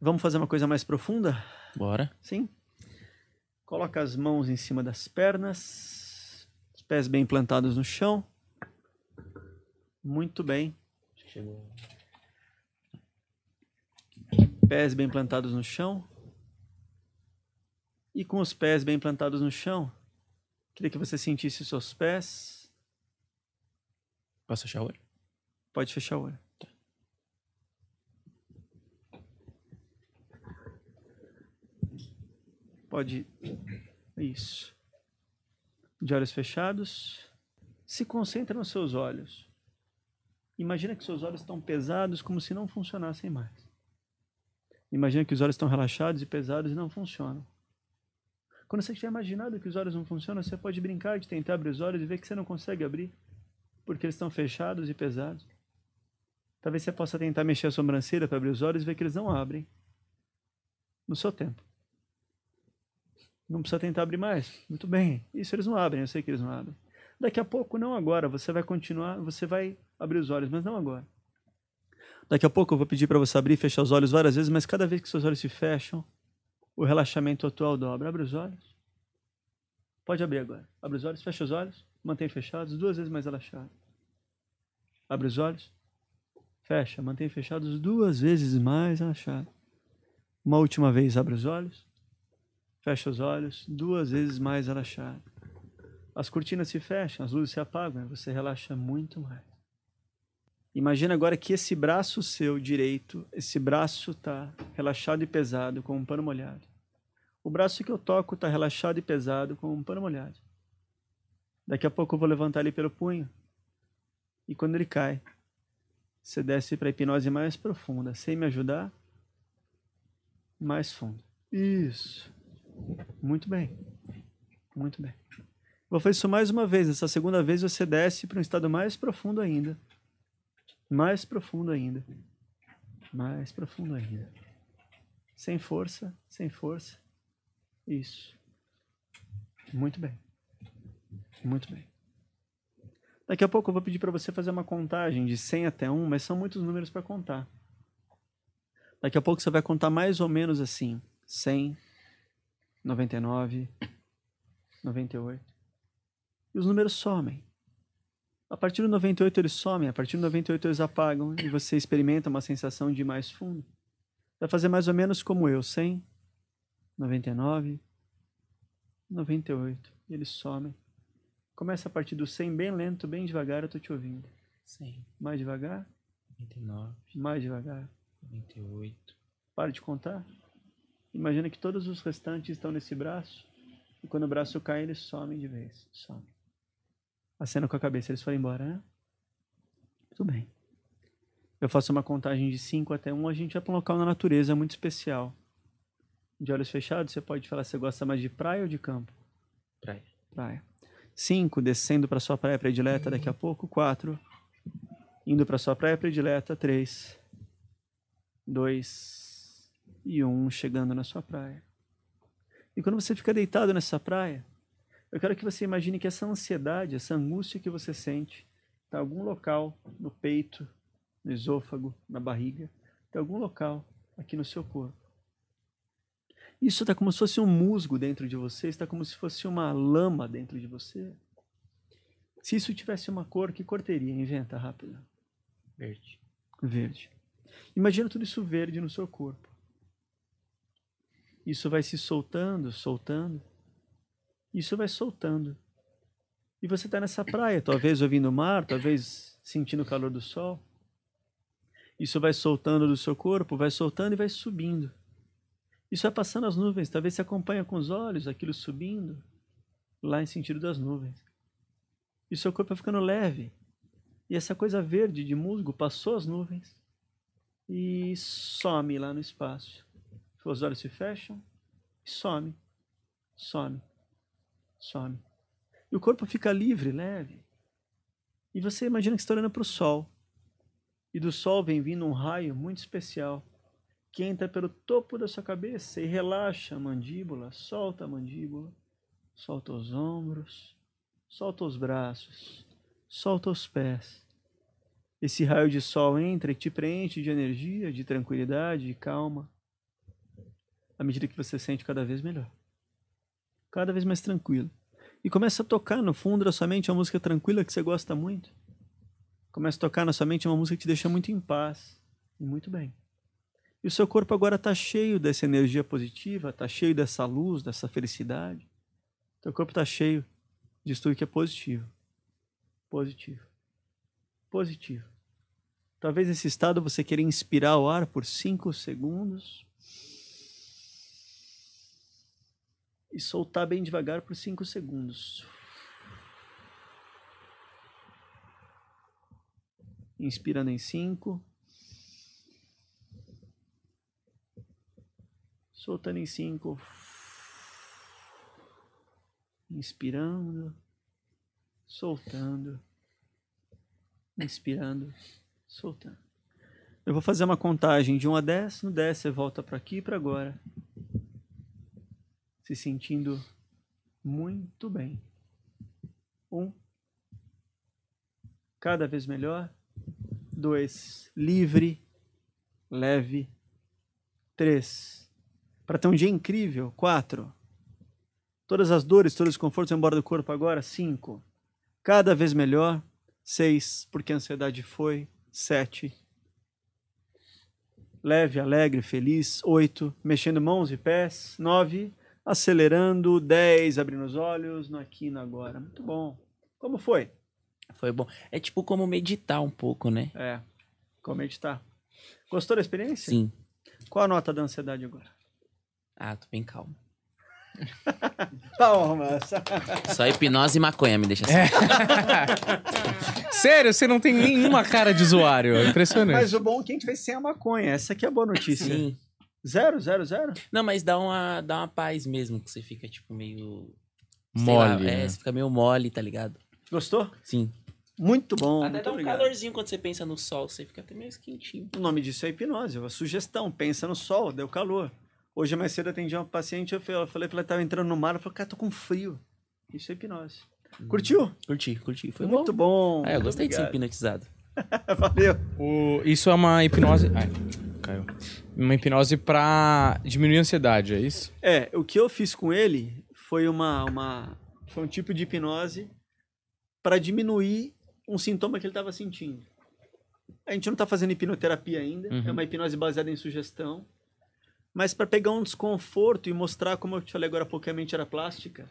Vamos fazer uma coisa mais profunda? Bora. Sim. Coloca as mãos em cima das pernas. Os pés bem plantados no chão. Muito bem. Chegou. Pés bem plantados no chão. E com os pés bem plantados no chão, queria que você sentisse os seus pés. Posso fechar o olho? Pode fechar o olho. Pode. Isso. De olhos fechados. Se concentra nos seus olhos. Imagina que seus olhos estão pesados como se não funcionassem mais. Imagina que os olhos estão relaxados e pesados e não funcionam. Quando você tiver imaginado que os olhos não funcionam, você pode brincar de tentar abrir os olhos e ver que você não consegue abrir porque eles estão fechados e pesados. Talvez você possa tentar mexer a sobrancelha para abrir os olhos e ver que eles não abrem. No seu tempo. Não precisa tentar abrir mais. Muito bem. Isso eles não abrem, eu sei que eles não abrem. Daqui a pouco, não agora, você vai continuar, você vai abrir os olhos, mas não agora. Daqui a pouco eu vou pedir para você abrir e fechar os olhos várias vezes, mas cada vez que seus olhos se fecham, o relaxamento atual dobra. Abre os olhos. Pode abrir agora. Abre os olhos, fecha os olhos, mantém fechados, duas vezes mais relaxado. Abre os olhos, fecha, mantém fechados duas vezes mais relaxado. Uma última vez, abre os olhos, fecha os olhos, duas vezes mais relaxado. As cortinas se fecham, as luzes se apagam, você relaxa muito mais. Imagina agora que esse braço seu direito, esse braço está relaxado e pesado, como um pano molhado. O braço que eu toco está relaxado e pesado, como um pano molhado. Daqui a pouco eu vou levantar ele pelo punho. E quando ele cai, você desce para a hipnose mais profunda. Sem me ajudar, mais fundo. Isso. Muito bem. Muito bem. Vou fazer isso mais uma vez. Essa segunda vez você desce para um estado mais profundo ainda. Mais profundo ainda. Mais profundo ainda. Sem força, sem força. Isso. Muito bem. Muito bem. Daqui a pouco eu vou pedir para você fazer uma contagem de 100 até 1, mas são muitos números para contar. Daqui a pouco você vai contar mais ou menos assim: 100, 99, 98. E os números somem. A partir do 98 eles somem, a partir do 98 eles apagam e você experimenta uma sensação de ir mais fundo. Vai fazer mais ou menos como eu: 100, 99, 98. E eles somem. Começa a partir do 100 bem lento, bem devagar, eu tô te ouvindo. 100, Mais devagar, 99, mais devagar. 98. Para de contar. Imagina que todos os restantes estão nesse braço. E quando o braço cai, eles somem de vez. Somem. Acena com a cabeça, eles foram embora, né? Tudo bem. Eu faço uma contagem de 5 até 1, um, a gente vai para um local na natureza muito especial. De olhos fechados, você pode falar se você gosta mais de praia ou de campo? Praia. Praia. Cinco, descendo para sua praia predileta daqui a pouco. Quatro, indo para sua praia predileta. Três, dois e um, chegando na sua praia. E quando você fica deitado nessa praia, eu quero que você imagine que essa ansiedade, essa angústia que você sente, está em algum local no peito, no esôfago, na barriga, em algum local aqui no seu corpo. Isso está como se fosse um musgo dentro de você, está como se fosse uma lama dentro de você. Se isso tivesse uma cor, que cor teria? Inventa rápido. Verde. Verde. Imagina tudo isso verde no seu corpo. Isso vai se soltando, soltando. Isso vai soltando. E você está nessa praia, talvez ouvindo o mar, talvez sentindo o calor do sol. Isso vai soltando do seu corpo, vai soltando e vai subindo. Isso vai passando as nuvens, talvez você acompanha com os olhos aquilo subindo lá em sentido das nuvens. E seu corpo vai ficando leve. E essa coisa verde de musgo passou as nuvens e some lá no espaço. Os olhos se fecham e some, some, some. E o corpo fica livre, leve. E você imagina que está olhando para o sol. E do sol vem vindo um raio muito especial que entra pelo topo da sua cabeça e relaxa a mandíbula, solta a mandíbula, solta os ombros, solta os braços, solta os pés. Esse raio de sol entra e te preenche de energia, de tranquilidade, de calma, à medida que você sente cada vez melhor, cada vez mais tranquilo. E começa a tocar no fundo da sua mente uma música tranquila que você gosta muito. Começa a tocar na sua mente uma música que te deixa muito em paz e muito bem. E o seu corpo agora está cheio dessa energia positiva, está cheio dessa luz, dessa felicidade. Seu corpo está cheio disso tudo que é positivo. Positivo. Positivo. Talvez nesse estado você queira inspirar o ar por 5 segundos e soltar bem devagar por 5 segundos. Inspirando em 5. soltando em cinco, inspirando, soltando, inspirando, soltando. Eu vou fazer uma contagem de 1 a 10, no 10 você volta para aqui e para agora, se sentindo muito bem. Um, cada vez melhor. Dois, livre, leve. Três, para ter um dia incrível. Quatro. Todas as dores, todos os confortos embora do corpo agora. Cinco. Cada vez melhor. Seis. Porque a ansiedade foi. Sete. Leve, alegre, feliz. Oito. Mexendo mãos e pés. Nove. Acelerando. Dez. Abrindo os olhos. No aqui e no agora. Muito bom. Como foi? Foi bom. É tipo como meditar um pouco, né? É. Como meditar. Gostou da experiência? Sim. Qual a nota da ansiedade agora? Ah, tô bem calmo. Palmas. Só hipnose e maconha me deixa assim. Sério, você não tem nenhuma cara de usuário. É impressionante. Mas o bom é que a gente fez sem a maconha. Essa aqui é a boa notícia. Sim. Zero, zero, zero? Não, mas dá uma, dá uma paz mesmo, que você fica, tipo, meio... Mole. lá, né? é, você fica meio mole, tá ligado? Gostou? Sim. Muito bom. Até muito dá um obrigado. calorzinho quando você pensa no sol, você fica até meio quentinho. O nome disso é hipnose. A sugestão. Pensa no sol, deu calor. Hoje mais cedo eu atendi uma paciente, eu falei eu falei pra ela tava entrando no mar, eu falei, cara, tô com frio. Isso é hipnose. Curtiu? Curti, curti. Foi Muito bom. bom. Ah, eu muito gostei de ser obrigado. hipnotizado. Valeu. O- isso é uma hipnose. Ai, caiu. Uma hipnose pra diminuir a ansiedade, é isso? É, o que eu fiz com ele foi uma, uma foi um tipo de hipnose para diminuir um sintoma que ele estava sentindo. A gente não está fazendo hipnoterapia ainda, Uhum. é uma hipnose baseada em sugestão, mas para pegar um desconforto e mostrar, como eu te falei agora há pouco, que a mente era plástica,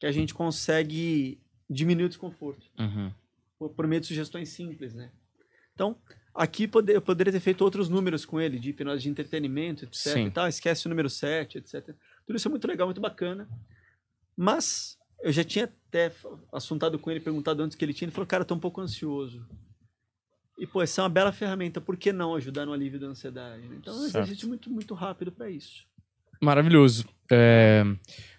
que a gente consegue diminuir o desconforto Uhum. por, por meio de sugestões simples, né? Então, aqui pode, eu poderia ter feito outros números com ele, de hipnose de entretenimento, etc. Sim. E tal. Esquece o número 7, etc. Tudo isso é muito legal, muito bacana. Mas eu já tinha até assuntado com ele, perguntado antes que ele tinha. Ele falou, cara, tô um pouco ansioso. E, pô, essa é uma bela ferramenta. Por que não ajudar no alívio da ansiedade? né? Então, é um exercício muito, muito rápido para isso. Maravilhoso. É,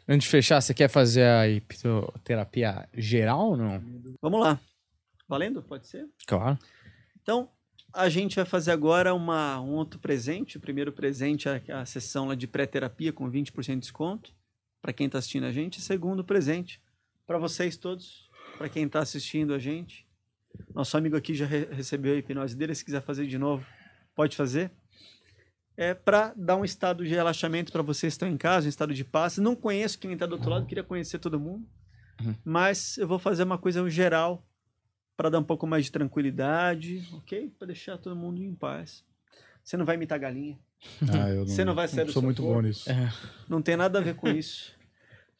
Antes de fechar, você quer fazer a hipnoterapia geral ou não? Vamos lá. Valendo? Pode ser? Claro. Então, a gente vai fazer agora uma, um outro presente. O primeiro presente é a sessão lá de pré-terapia com 20% de desconto para quem está assistindo a gente. Segundo presente para vocês todos, para quem está assistindo a gente. Nosso amigo aqui já re- recebeu a hipnose dele. Se quiser fazer de novo, pode fazer. É para dar um estado de relaxamento para vocês que estão em casa, um estado de paz. Não conheço quem está do outro lado, queria conhecer todo mundo. Mas eu vou fazer uma coisa geral para dar um pouco mais de tranquilidade, ok? Para deixar todo mundo em paz. Você não vai imitar galinha. Ah, eu não, Você não vai sair do sou seu muito corpo. bom nisso. Não tem nada a ver com isso.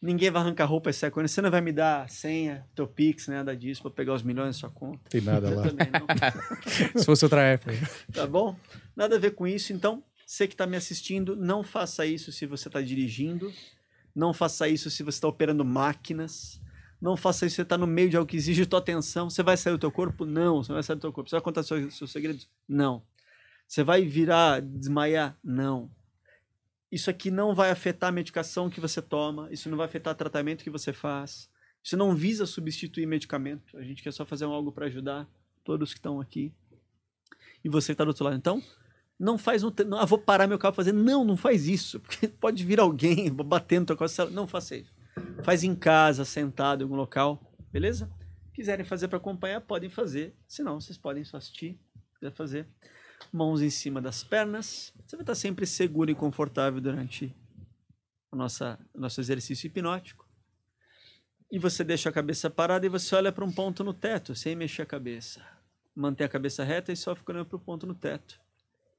Ninguém vai arrancar roupa e sair com ele. Você não vai me dar senha, teu Pix, nada disso, para pegar os milhões da sua conta. Não tem nada Eu lá. Se fosse outra época. Tá bom? Nada a ver com isso. Então, você que está me assistindo, não faça isso se você está dirigindo. Não faça isso se você está operando máquinas. Não faça isso você está no meio de algo que exige tua atenção. Você vai sair do teu corpo? Não. Você vai sair do teu corpo. Você vai contar seus, segredos? Não. Você vai virar, desmaiar? Não. Isso aqui não vai afetar a medicação que você toma. Isso não vai afetar o tratamento que você faz. Isso não visa substituir medicamento. A gente quer só fazer algo para ajudar todos que estão aqui. E você que está do outro lado. Então, não faz um. Não, ah, vou parar meu carro e fazer. Não, não faz isso. Porque pode vir alguém batendo no teu carro. Não faça isso. Faz em casa, sentado em algum local. Beleza? Quiserem fazer para acompanhar, podem fazer. Se não, vocês podem só assistir. Se quiser fazer. Mãos em cima das pernas. Você vai estar sempre seguro e confortável durante o nosso exercício hipnótico. E você deixa a cabeça parada e você olha para um ponto no teto, sem mexer a cabeça. Mantém a cabeça reta e só fica olhando para o ponto no teto.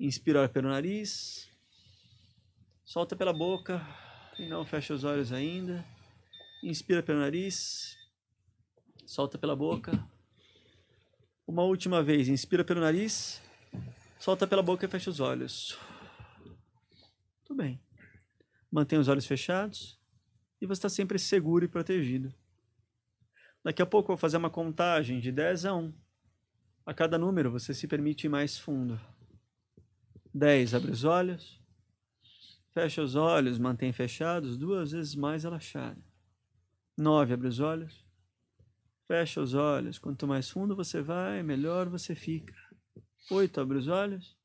Inspira pelo nariz. Solta pela boca. E não fecha os olhos ainda. Inspira pelo nariz. Solta pela boca. Uma última vez. Inspira pelo nariz. Solta pela boca e fecha os olhos. Tudo bem. Mantém os olhos fechados. E você está sempre seguro e protegido. Daqui a pouco eu vou fazer uma contagem de 10 a 1. A cada número você se permite ir mais fundo. 10, abre os olhos. Fecha os olhos, mantém fechados, duas vezes mais relaxado. 9, abre os olhos. Fecha os olhos. Quanto mais fundo você vai, melhor você fica. 8, abre os olhos.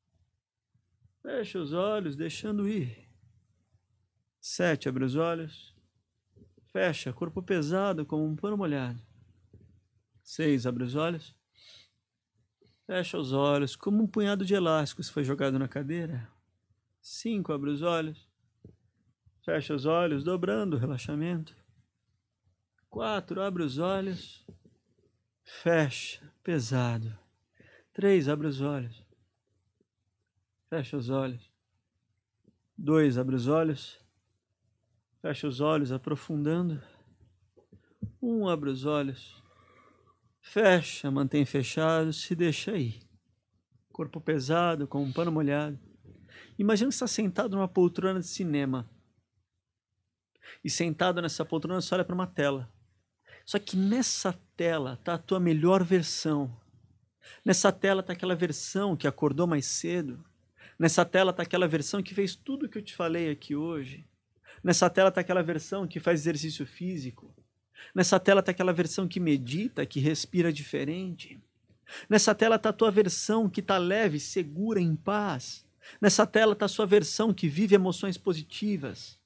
Fecha os olhos, deixando ir. 7, abre os olhos. Fecha, corpo pesado como um pano molhado. 6, abre os olhos. Fecha os olhos, como um punhado de elásticos foi jogado na cadeira. Cinco, abre os olhos. Fecha os olhos, dobrando o relaxamento. Quatro, abre os olhos. Fecha, pesado. Três, abre os olhos. Fecha os olhos. Dois, abre os olhos. Fecha os olhos, aprofundando. Um, abre os olhos. Fecha, mantém fechado, se deixa aí. Corpo pesado, com um pano molhado. Imagina que está sentado numa poltrona de cinema. E sentado nessa poltrona, você olha para uma tela. Só que nessa tela tá a tua melhor versão. Nessa tela tá aquela versão que acordou mais cedo. Nessa tela tá aquela versão que fez tudo que eu te falei aqui hoje. Nessa tela tá aquela versão que faz exercício físico. Nessa tela tá aquela versão que medita, que respira diferente. Nessa tela tá a tua versão que tá leve, segura, em paz. Nessa tela tá a sua versão que vive emoções positivas.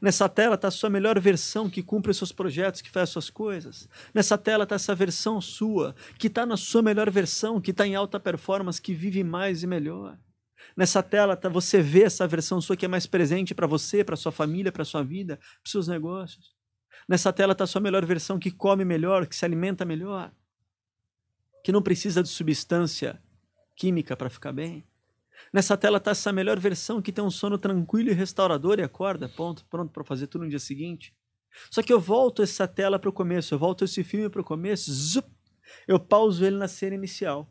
Nessa tela tá a sua melhor versão que cumpre os seus projetos, que faz as suas coisas. Nessa tela tá essa versão sua, que tá na sua melhor versão, que tá em alta performance, que vive mais e melhor. Nessa tela tá você vê essa versão sua que é mais presente para você, para sua família, para sua vida, para seus negócios. Nessa tela está a sua melhor versão que come melhor, que se alimenta melhor, que não precisa de substância química para ficar bem. Nessa tela está essa melhor versão que tem um sono tranquilo e restaurador e acorda, ponto, pronto para fazer tudo no dia seguinte. Só que eu volto essa tela para o começo, eu volto esse filme para o começo, zup, eu pauso ele na cena inicial.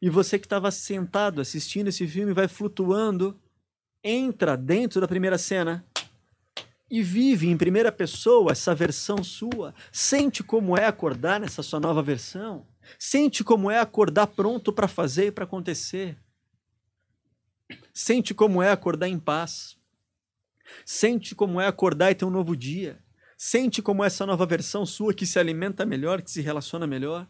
E você que estava sentado assistindo esse filme vai flutuando, entra dentro da primeira cena e vive em primeira pessoa essa versão sua. Sente como é acordar nessa sua nova versão. Sente como é acordar pronto para fazer e para acontecer. Sente como é acordar em paz. Sente como é acordar e ter um novo dia. Sente como essa nova versão sua que se alimenta melhor, que se relaciona melhor.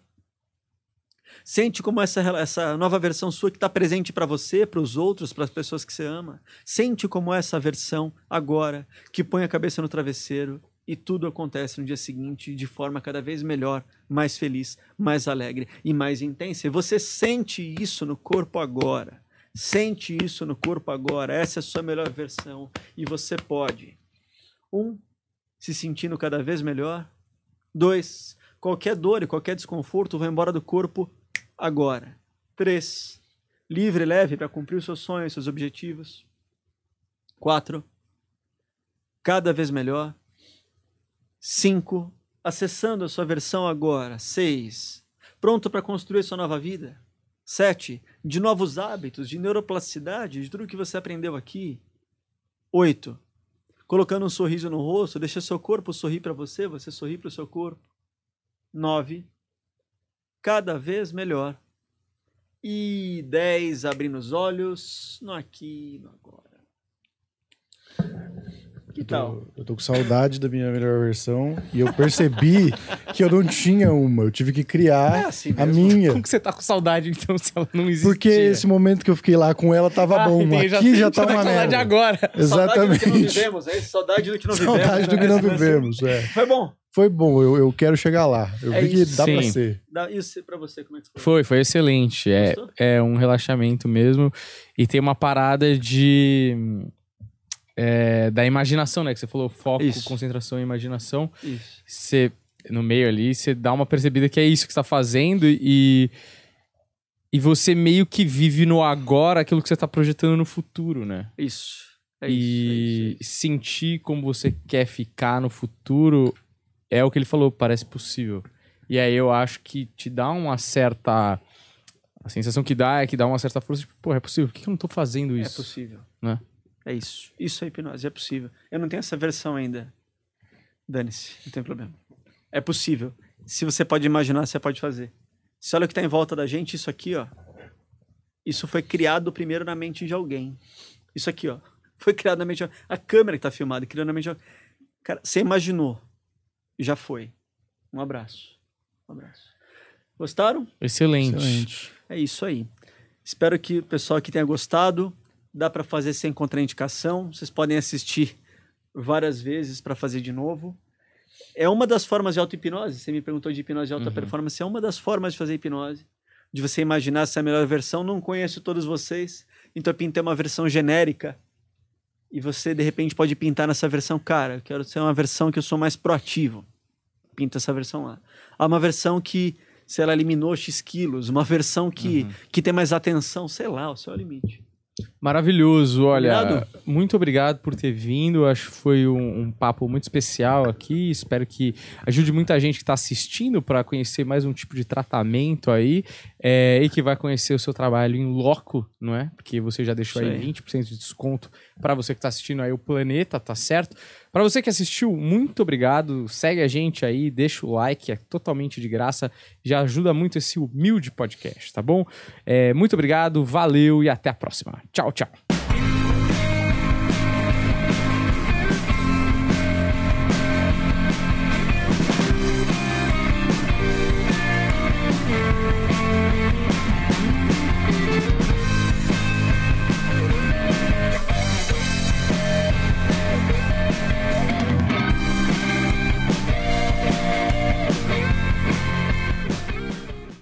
Sente como essa, essa nova versão sua que está presente para você, para os outros, para as pessoas que você ama. Sente como essa versão agora que põe a cabeça no travesseiro e tudo acontece no dia seguinte de forma cada vez melhor, mais feliz, mais alegre e mais intensa. E você sente isso no corpo agora. Sente isso no corpo agora. Essa é a sua melhor versão e você pode. Um, se sentindo cada vez melhor. Dois, qualquer dor e qualquer desconforto vai embora do corpo agora. Três, livre e leve para cumprir os seus sonhos, seus objetivos. Quatro, cada vez melhor. Cinco, acessando a sua versão agora. Seis, pronto para construir sua nova vida. Sete, de novos hábitos, de neuroplasticidade, de tudo que você aprendeu aqui. Oito, colocando um sorriso no rosto, deixa seu corpo sorrir para você, você sorrir para o seu corpo. Nove, cada vez melhor. E dez, abrindo os olhos, no aqui, no agora. Que Eu tal? tô, eu tô com saudade da minha melhor versão e eu percebi que eu não tinha uma. Eu tive que É criar assim a minha. Como que você tá com saudade, então, se ela não existe? Porque esse momento que eu fiquei lá com ela tava bom. Aqui já, tá com uma saudade merda. agora. Saudade do que não Exatamente. vivemos, é isso? Saudade do que não vivemos. Saudade do né? que não vivemos. É. Foi bom. Foi bom, eu, eu quero chegar lá. Eu É vi que isso. dá pra Sim. ser. Dá- Isso pra você, como é que foi? Foi, foi excelente. É, Gostou? é um relaxamento mesmo. E tem uma parada de. É, da imaginação, né? Que você falou foco, Isso. concentração e imaginação. Isso. Você, no meio ali, você dá uma percebida que é isso que você tá fazendo e. E você meio que vive no agora aquilo que você tá projetando no futuro, né? Isso. É e isso, é isso, é isso. sentir como você quer ficar no futuro é o que ele falou, parece possível. E aí eu acho que te dá uma certa. A sensação que dá é que dá uma certa força, tipo, pô, é possível, por que eu não tô fazendo É isso? possível. Né? É isso. Isso é hipnose, é possível. Eu não tenho essa versão ainda. Dane-se, não tem problema. É possível. Se você pode imaginar, você pode fazer. Se olha o que está em volta da gente, isso aqui, ó. Isso foi criado primeiro na mente de alguém. Isso aqui, ó. Foi criado na mente de A câmera que tá filmada, criou na mente de alguém. Cara, você imaginou. Já foi. Um abraço. Um abraço. Gostaram? Excelente. Excelente. É isso aí. Espero que o pessoal aqui tenha gostado. Dá para fazer sem contraindicação. Vocês podem assistir várias vezes para fazer de novo. É uma das formas de auto-hipnose. Você me perguntou de hipnose de alta Uhum. performance. É uma das formas de fazer hipnose. De você imaginar essa melhor versão. Não conheço todos vocês. Então eu pintei uma versão genérica. E você, de repente, pode pintar nessa versão. Cara, eu quero ser uma versão que eu sou mais proativo. Pinta essa versão lá. Há uma versão que, sei lá, eliminou X quilos. Uma versão que, Uhum. que tem mais atenção. Sei lá, o seu é limite. Maravilhoso, olha. Combinado? Muito obrigado por ter vindo. Acho que foi um, um papo muito especial aqui. Espero que ajude muita gente que está assistindo para conhecer mais um tipo de tratamento aí é, e que vai conhecer o seu trabalho em loco, não é? Porque você já deixou Isso aí aí. 20% de desconto para você que está assistindo aí o Planeta, tá certo? Para você que assistiu, muito obrigado. Segue a gente aí, deixa o like, é totalmente de graça. Já ajuda muito esse humilde podcast, tá bom? É, muito obrigado, valeu e até a próxima. Tchau, tchau.